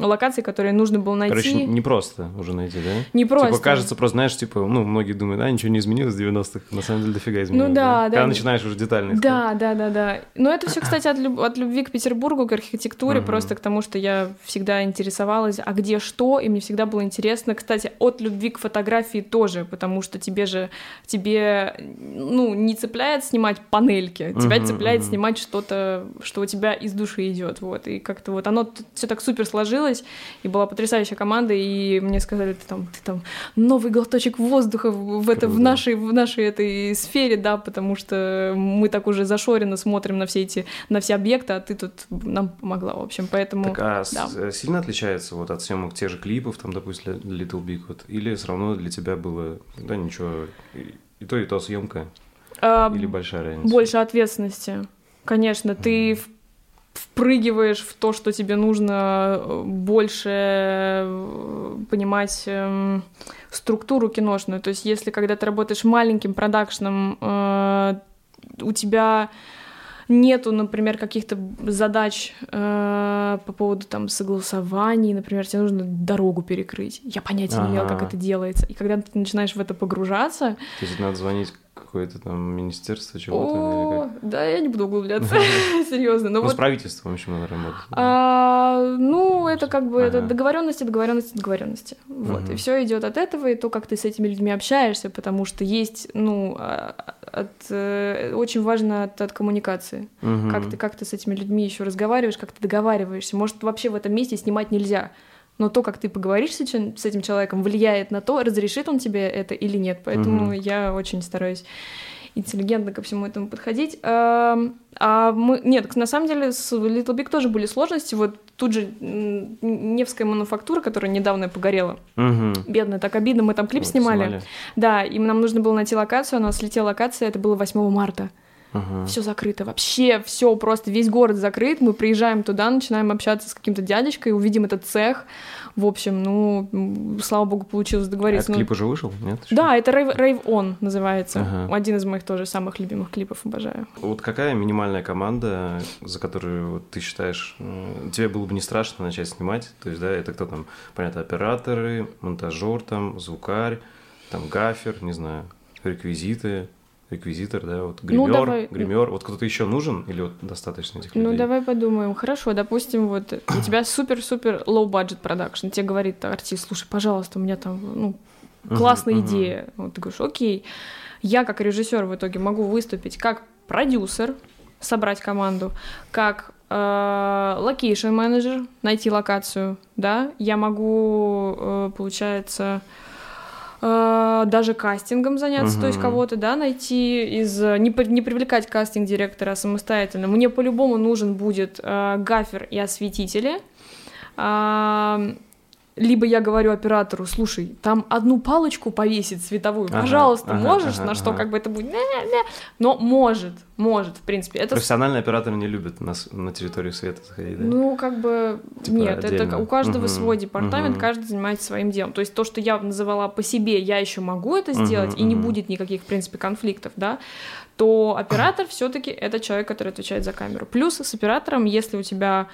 локации, которые нужно было найти. Короче, не просто уже найти, да? Не просто. Типа, кажется, просто, знаешь, типа, ну, многие думают, а, ничего не изменилось с 90-х. На самом деле, дофига изменилось. Ну да, да. Когда начинаешь уже детально искать. Да, да, да, да. Но это все, кстати, от, люб- от любви к Петербургу, к архитектуре, Мгм. просто к тому, что я всегда интересовалась, а где что, и мне всегда было интересно. Кстати, от любви к фотографии тоже, потому что тебе же, тебе, ну, не цепляет снимать панельки, тебя Мгм, цепляет мгм. снимать что-то, что у тебя из души идет, вот. И как-то вот оно все так супер сложилось, и была потрясающая команда, и мне сказали, ты там, ты там новый глоточек воздуха в, это, в нашей, в нашей этой сфере, да, потому что мы так уже зашоренно смотрим на все эти, на все объекты, а ты тут нам помогла, в общем, поэтому... Так, а да. э, сильно отличается вот от съемок тех же клипов, там, допустим, Little Big, вот, или все равно для тебя было, да, ничего, и, и то, и то съемка, А, или большая разница? больше ответственности. Конечно, ты в- впрыгиваешь в то, что тебе нужно э, больше э, понимать эм, структуру киношную. То есть, если когда ты работаешь маленьким продакшном, э, у тебя нету, например, каких-то задач э, по поводу там согласований, например, тебе нужно дорогу перекрыть. Я понятия не имела, как это делается. И когда ты начинаешь в это погружаться, То есть надо звонить какое-то там министерство чего-то, да, я не буду углубляться, серьезно. Но Ну, с вот, правительством еще надо работать. а, ну, это как бы это договоренности, договоренности, договоренности. Вот, и все идет от этого, и то, как ты с этими людьми общаешься, потому что есть, ну, а, от, э, очень важно от, от коммуникации. Как ты, как ты с этими людьми еще разговариваешь, как ты договариваешься. Может, вообще в этом месте снимать нельзя. Но то, как ты поговоришь с этим, с этим человеком, влияет на то, разрешит он тебе это или нет. Поэтому Мгм. я очень стараюсь интеллигентно ко всему этому подходить. А, а мы... Нет, на самом деле с Little Big тоже были сложности. Вот тут же Невская мануфактура, которая недавно погорела. Мгм. Бедная, так обидно. Мы там клип Вот, снимали. Да, и нам нужно было найти локацию. У нас слетела локация, это было 8 марта. Ага. Все закрыто, вообще все, просто весь город закрыт. Мы приезжаем туда, начинаем общаться с каким-то дядечкой, увидим этот цех. В общем, ну, слава богу, получилось А договориться. этот Ну, клип уже вышел, нет? еще? Да, это Rave, Rave On называется. Ага. Один из моих тоже самых любимых клипов, обожаю. Вот какая минимальная команда, за которую ты считаешь, э, тебе было бы не страшно начать снимать? То есть, да, это кто там, понятно, операторы, монтажер там, звукарь, там гафер, не знаю, реквизиты, реквизитор, да, вот гример, Ну, давай. гример, вот кто-то еще нужен или вот достаточно этих людей? Ну, давай подумаем. Хорошо, допустим, вот у тебя супер-супер low budget продакшн. Тебе говорит артист, слушай, пожалуйста, у меня там, ну, классная мгм. идея. Вот ты говоришь, окей. Я как режиссер в итоге могу выступить как продюсер, собрать команду, как location manager, найти локацию, да. Я могу, э, получается, э, даже кастингом заняться, то есть кого-то, да, найти из... Не, при- не привлекать кастинг-директора самостоятельно. Мне по-любому нужен будет э, гафер и осветители. А, либо я говорю оператору, слушай, там одну палочку повесить световую, Ага, пожалуйста, ага, можешь, ага, на что ага. как бы это будет, но может, может, в принципе, это Профессиональные операторы не любят нас на территорию света заходить, да? ну, как бы Типа нет, это отдельно. у каждого Мгм, свой департамент, мгм. каждый занимается своим делом. То есть то, что я называла по себе, я еще могу это сделать, Мгм, и не мгм. будет никаких, в принципе, конфликтов, да, то оператор все-таки это человек, который отвечает за камеру. Плюс с оператором, если у тебя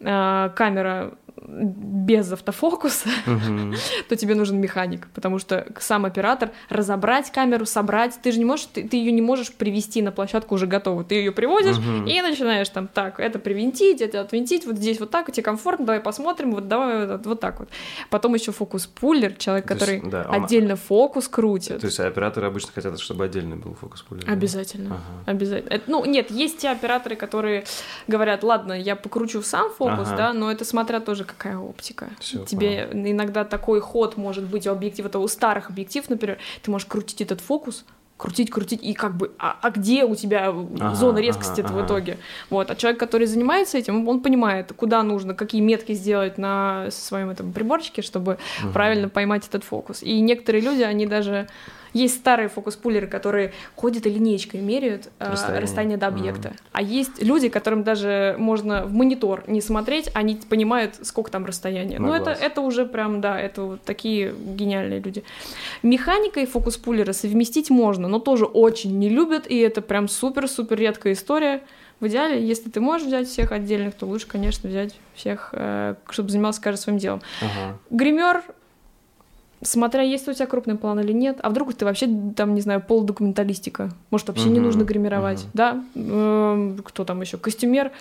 э, камера без автофокуса, Мгм. то тебе нужен механик, потому что сам оператор разобрать камеру, собрать, ты же не можешь, ты, ее не можешь привести на площадку уже готовую, ты ее привозишь Мгм. и начинаешь там так, это привинтить, это отвинтить, вот здесь вот так, тебе комфортно, давай посмотрим, вот давай вот, вот так вот. Потом еще фокус-пуллер, человек, То есть, который да, он- отдельно фокус крутит. То есть операторы обычно хотят, чтобы отдельный был фокус пули. да? Обязательно. Ага. Обязательно. Это- ну, нет, есть те операторы, которые говорят, ладно, я покручу сам фокус, Ага. да, но это смотря тоже какая оптика. Всё, Тебе иногда такой ход может быть у объектива, это у старых объективов, например, ты можешь крутить этот фокус, крутить, крутить, и как бы, а, а где у тебя Ага, зона резкости ага, в ага. итоге? Вот, а человек, который занимается этим, он понимает, куда нужно, какие метки сделать на своем этом приборчике, чтобы Мгм. правильно поймать этот фокус. И некоторые люди, они даже... Есть старые фокус-пуллеры, которые ходят и линейкой меряют э, Расстояние. расстояние, до объекта. А есть люди, которым даже можно в монитор не смотреть, они понимают, сколько там расстояние. Ну, это, это уже прям, да, это вот такие гениальные люди. Механика и фокус-пуллера совместить можно, но тоже очень не любят, и это прям супер-супер редкая история. В идеале, если ты можешь взять всех отдельных, то лучше, конечно, взять всех, э, чтобы занимался каждый своим делом. Ага. Гример, смотря есть у тебя крупный план или нет, а вдруг ты вообще там, не знаю, полудокументалистика, может, вообще не Мгм, нужно гримировать, мгм. да? Эм, Кто там еще? Костюмер,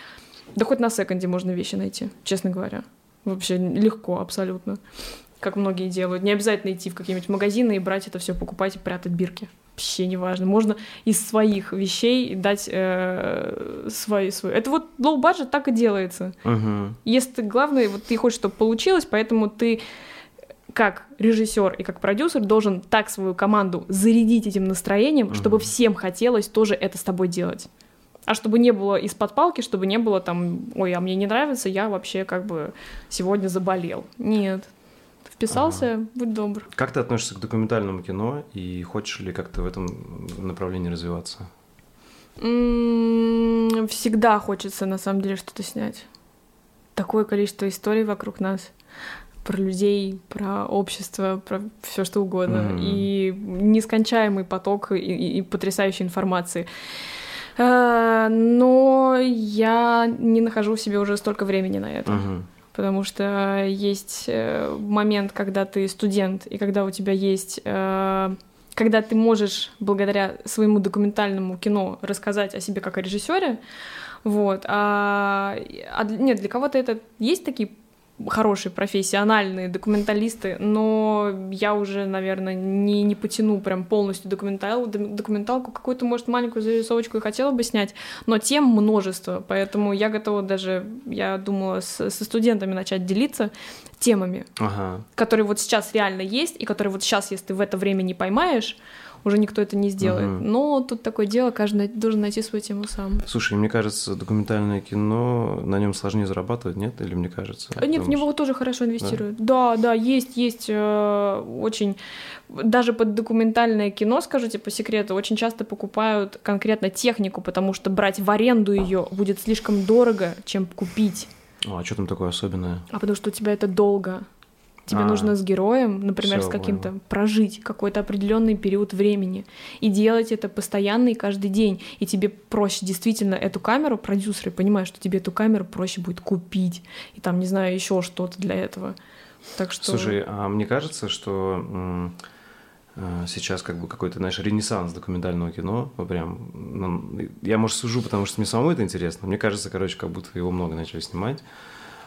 да хоть на секонде можно вещи найти, честно говоря. Вообще легко, абсолютно. Как многие делают. Не обязательно идти в какие-нибудь магазины и брать это все, покупать и прятать бирки. Вообще не важно. Можно из своих вещей дать э, свои, свои. Это вот low budget так и делается. Мгм. Если ты главное, вот ты хочешь, чтобы получилось, поэтому ты как режиссер и как продюсер должен так свою команду зарядить этим настроением, чтобы Мгм. всем хотелось тоже это с тобой делать. А чтобы не было из-под палки, чтобы не было там, ой, а мне не нравится, я вообще как бы сегодня заболел. Нет. Вписался, будь добр. Как ты относишься к документальному кино и хочешь ли как-то в этом направлении развиваться? М, Всегда хочется на самом деле что-то снять. Такое количество историй вокруг нас про людей, про общество, про все что угодно. Мгм. И нескончаемый поток и, и- и потрясающей информации. А, Но я не нахожу в себе уже столько времени на это. Мгм. Потому что есть э, момент, когда ты студент, и когда у тебя есть... э, Когда ты можешь, благодаря своему документальному кино, рассказать о себе как о режиссере, вот. А, а нет, для кого-то это есть такие хорошие профессиональные документалисты, но я уже, наверное, не, не потяну прям полностью документал, документалку, какую-то, может, маленькую зарисовочку и хотела бы снять, но тем множество, поэтому я готова даже, я думала, с- со студентами начать делиться темами, Ага. которые вот сейчас реально есть, и которые вот сейчас, если ты в это время не поймаешь, уже никто это не сделает. Мгм. Но тут такое дело, каждый должен найти свою тему сам. Слушай, мне кажется, документальное кино, на нем сложнее зарабатывать, нет? Или мне кажется? А Нет, в Потому него тоже хорошо инвестируют. Да, да, есть, есть э, очень... Даже под документальное кино, скажу тебе по секрету, очень часто покупают конкретно технику, потому что брать в аренду ее будет слишком дорого, чем купить. что- А что там такое особенное? А потому что у тебя это долго. Тебе А. нужно с героем, например, Всё, с каким-то, понял. прожить какой-то определенный период времени и делать это постоянно и каждый день. И тебе проще действительно эту камеру, продюсеры понимают, что тебе эту камеру проще будет купить. И там, не знаю, еще что-то для этого. Так что... Слушай, а мне кажется, что э, сейчас как бы какой-то, знаешь, ренессанс документального кино, прям, ну, я, может, сужу, потому что мне самому это интересно, мне кажется, короче, как будто его много начали снимать.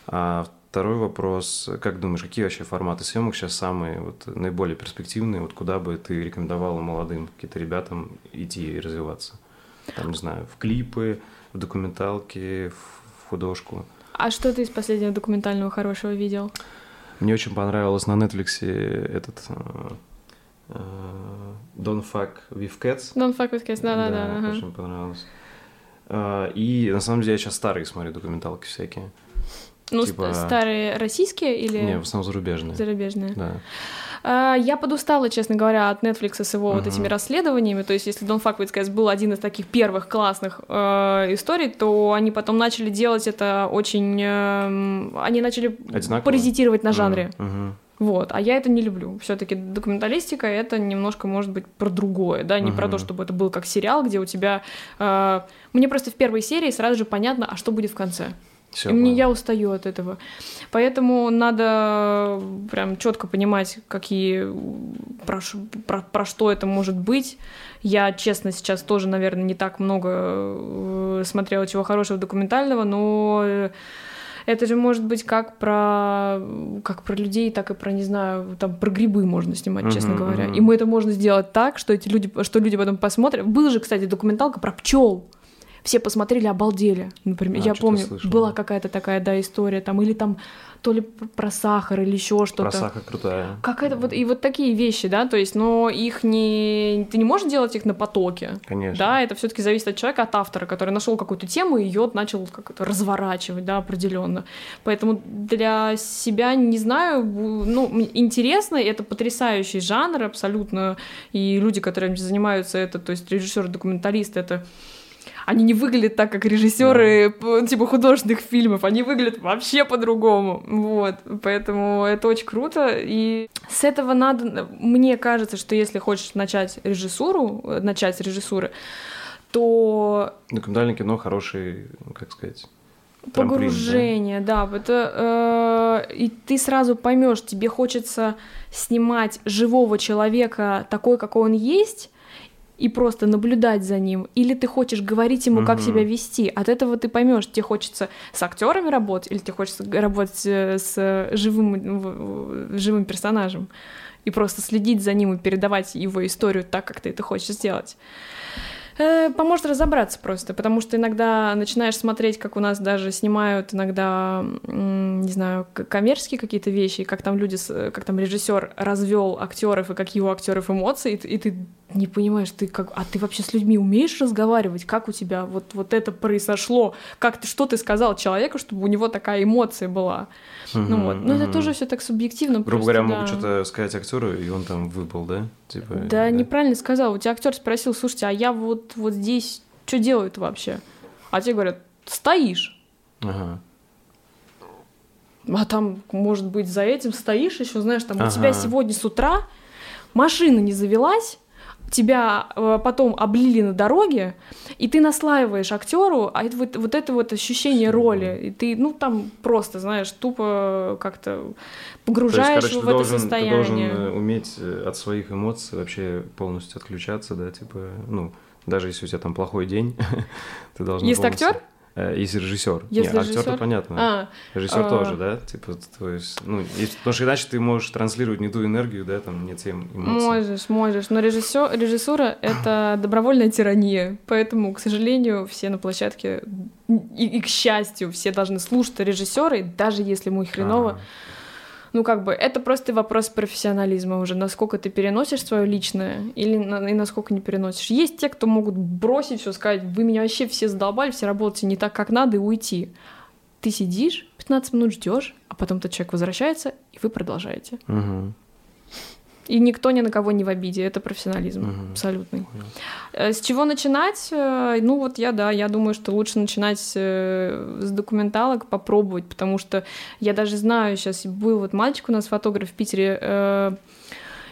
А второй вопрос, как думаешь, какие вообще форматы съемок сейчас самые вот, наиболее перспективные, вот куда бы ты рекомендовала молодым каким-то ребятам идти и развиваться? Там, не знаю, в клипы, в документалки, в художку. А что ты из последнего документального хорошего видел? Мне очень понравилось на Netflix этот э, Don't Fuck With Cats. Don't fuck with cats, да-да-да. ага. очень понравилось. Э, И на самом деле я сейчас старые смотрю документалки всякие. Ну, типа- ст- старые российские или Не, в основном зарубежные. зарубежные? Да. А, Я подустала, честно говоря, от Netflix с его вот Мгм. этими расследованиями. То есть, если Don't Fuck With Cats был один из таких первых классных э, историй, то они потом начали делать это очень... эм, они начали Одинаково? паразитировать на жанре. Мгм. Вот, а я это не люблю. Все-таки документалистика это немножко может быть про другое, да, не про Мгм. то, чтобы это был как сериал, где у тебя. э, Мне просто в первой серии сразу же понятно, а что будет в конце. Всё, и мне я устаю от этого. Поэтому надо прям четко понимать, какие про, про, про что это может быть. Я, честно, сейчас тоже, наверное, не так много э, смотрела чего хорошего документального, но э, это же может быть как про, как про людей, так и про, не знаю, там, про грибы можно снимать, uh-huh, честно говоря. Uh-huh. И мы это можно сделать так, что эти люди, что люди потом посмотрят. Был же, кстати, документалка про пчел все посмотрели, обалдели. Например, а, я помню, слышал, была да. какая-то такая, да, история там, или там то ли про сахар или еще что-то. Про сахар крутая. Как это вот и вот такие вещи, да, то есть, но их не, ты не можешь делать их на потоке. Конечно. Да, это все-таки зависит от человека, от автора, который нашел какую-то тему и ее начал как-то разворачивать, да, определенно. Поэтому для себя не знаю, ну интересно, это потрясающий жанр абсолютно, и люди, которые занимаются это, то есть режиссер, документалист, это они не выглядят так, как режиссеры да. типа художественных фильмов, они выглядят вообще по-другому, вот, поэтому это очень круто, и с этого надо, мне кажется, что если хочешь начать режиссуру, начать с режиссуры, то... Документальное кино хороший, как сказать, погружение, да, да это э, и ты сразу поймешь, тебе хочется снимать живого человека такой, какой он есть, и просто наблюдать за ним, или ты хочешь говорить ему, как себя вести. От этого ты поймешь, тебе хочется с актерами работать, или тебе хочется работать э, с живым, живым персонажем, и просто следить за ним и передавать его историю так, как ты это хочешь сделать. Э, поможет разобраться просто, потому что иногда начинаешь смотреть, как у нас даже снимают иногда, не знаю, коммерческие какие-то вещи, как там люди, как там режиссер развел актеров и какие у актеров эмоции, и ты не понимаешь, ты как, а ты вообще с людьми умеешь разговаривать? Как у тебя вот, вот это произошло? Как ты, что ты сказал человеку, чтобы у него такая эмоция была? Угу, ну вот, но угу. это тоже все так субъективно. Грубо говоря, да. могут что-то сказать актеру, и он там выпал, да? Типа, да, да, неправильно сказал. У тебя актер спросил, слушайте, а я вот, вот здесь что делаю вообще? А тебе говорят, стоишь. Ага. А там, может быть, за этим стоишь еще, знаешь, там ага. у тебя сегодня с утра машина не завелась, тебя э, потом облили на дороге, и ты наслаиваешь актеру, а это вот, вот это вот ощущение роли, и ты, ну, там просто, знаешь, тупо как-то погружаешь есть, короче, в должен, это состояние. Ты должен э, уметь э, от своих эмоций вообще полностью отключаться, да, типа, ну, даже если у тебя там плохой день, ты должен Есть полностью... актер? Э, если режиссер. Если Нет, режиссер, то понятно. А, режиссер а... тоже, да? Типа, то есть, ну, есть, потому что иначе ты можешь транслировать не ту энергию, да, там, не те эмоции. Можешь, можешь. Но режиссер, режиссура — это добровольная тирания. Поэтому, к сожалению, все на площадке, и, и к счастью, все должны слушать режиссера, даже если ему хреново. Ну, как бы, это просто вопрос профессионализма уже, насколько ты переносишь свое личное или на, и насколько не переносишь. Есть те, кто могут бросить все, сказать, вы меня вообще все задолбали, все работаете не так, как надо, и уйти. Ты сидишь, 15 минут ждешь, а потом тот человек возвращается, и вы продолжаете. Угу. И никто ни на кого не в обиде, это профессионализм угу. абсолютный. Понял. С чего начинать? Э, ну вот я, да, я думаю, что лучше начинать э, с документалок, попробовать, потому что я даже знаю, сейчас был вот мальчик у нас, фотограф в Питере,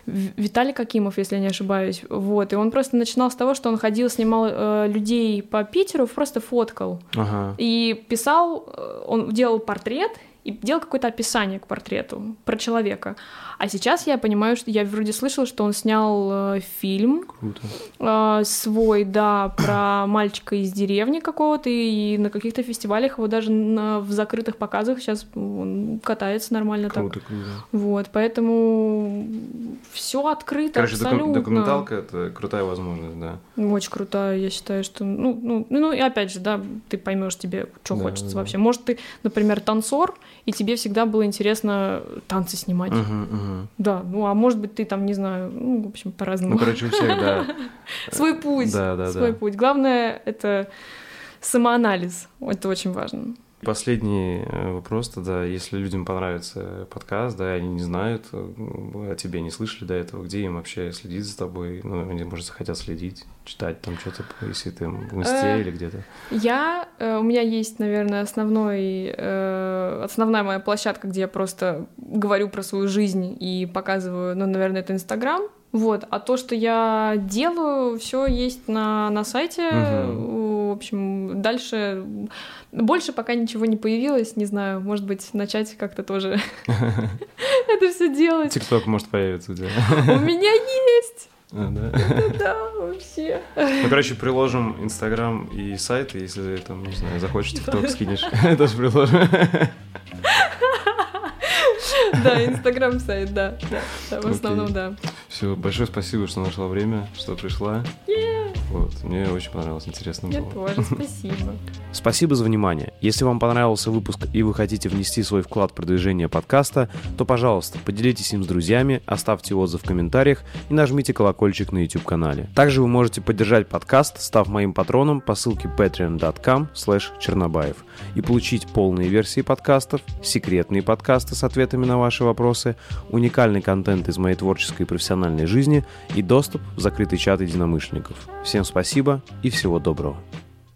Виталий Какимов, если я не ошибаюсь, вот, и он просто начинал с того, что он ходил, снимал э, людей по Питеру, просто фоткал ага. и писал, он делал портрет и делал какое-то описание к портрету про человека. А сейчас я понимаю, что я вроде слышала, что он снял э, фильм Круто. Э, свой, да, про мальчика из деревни какого-то, и на каких-то фестивалях его даже на, в закрытых показах сейчас он катается нормально круто, так. Круто. Вот, поэтому все открыто Короче, абсолютно. документалка — это крутая возможность, да. Очень крутая, я считаю, что... Ну, ну, ну и опять же, да, ты поймешь тебе, что да, хочется да. вообще. Может, ты, например, танцор, и тебе всегда было интересно танцы снимать. Угу, угу. Да, ну а может быть ты там, не знаю, ну, в общем, по-разному. Ну, короче, у всех, да. Свой путь. Да, да, Свой путь. Главное — это самоанализ. Это очень важно. Последний э, вопрос тогда, если людям понравится подкаст, да, они не знают э, о тебе, не слышали до этого, где им вообще следить за тобой, ну, они, может, захотят следить, читать там что-то, если ты в инсте э, или где-то. Я, у меня есть, наверное, основной, основная моя площадка, где я просто говорю про свою жизнь и показываю, ну, наверное, это Инстаграм, вот, а то, что я делаю, все есть на, на сайте. Угу. В общем, дальше больше пока ничего не появилось, не знаю, может быть, начать как-то тоже это все делать. Тикток может появиться у тебя. У меня есть! А, да? Да, вообще. Ну, короче, приложим Инстаграм и сайт, если там, не знаю, захочешь, ТикТок скинешь, тоже приложим. Да, Инстаграм, сайт, да. В основном, да. Все, большое спасибо, что нашла время, что пришла. Вот, мне очень понравилось, интересно Мне было. тоже, спасибо. Спасибо за внимание. Если вам понравился выпуск и вы хотите внести свой вклад в продвижение подкаста, то, пожалуйста, поделитесь им с друзьями, оставьте отзыв в комментариях и нажмите колокольчик на YouTube-канале. Также вы можете поддержать подкаст, став моим патроном по ссылке patreon.com чернобаев и получить полные версии подкастов, секретные подкасты с ответами на ваши вопросы, уникальный контент из моей творческой и профессиональной жизни и доступ в закрытый чат единомышленников. Всем спасибо и всего доброго.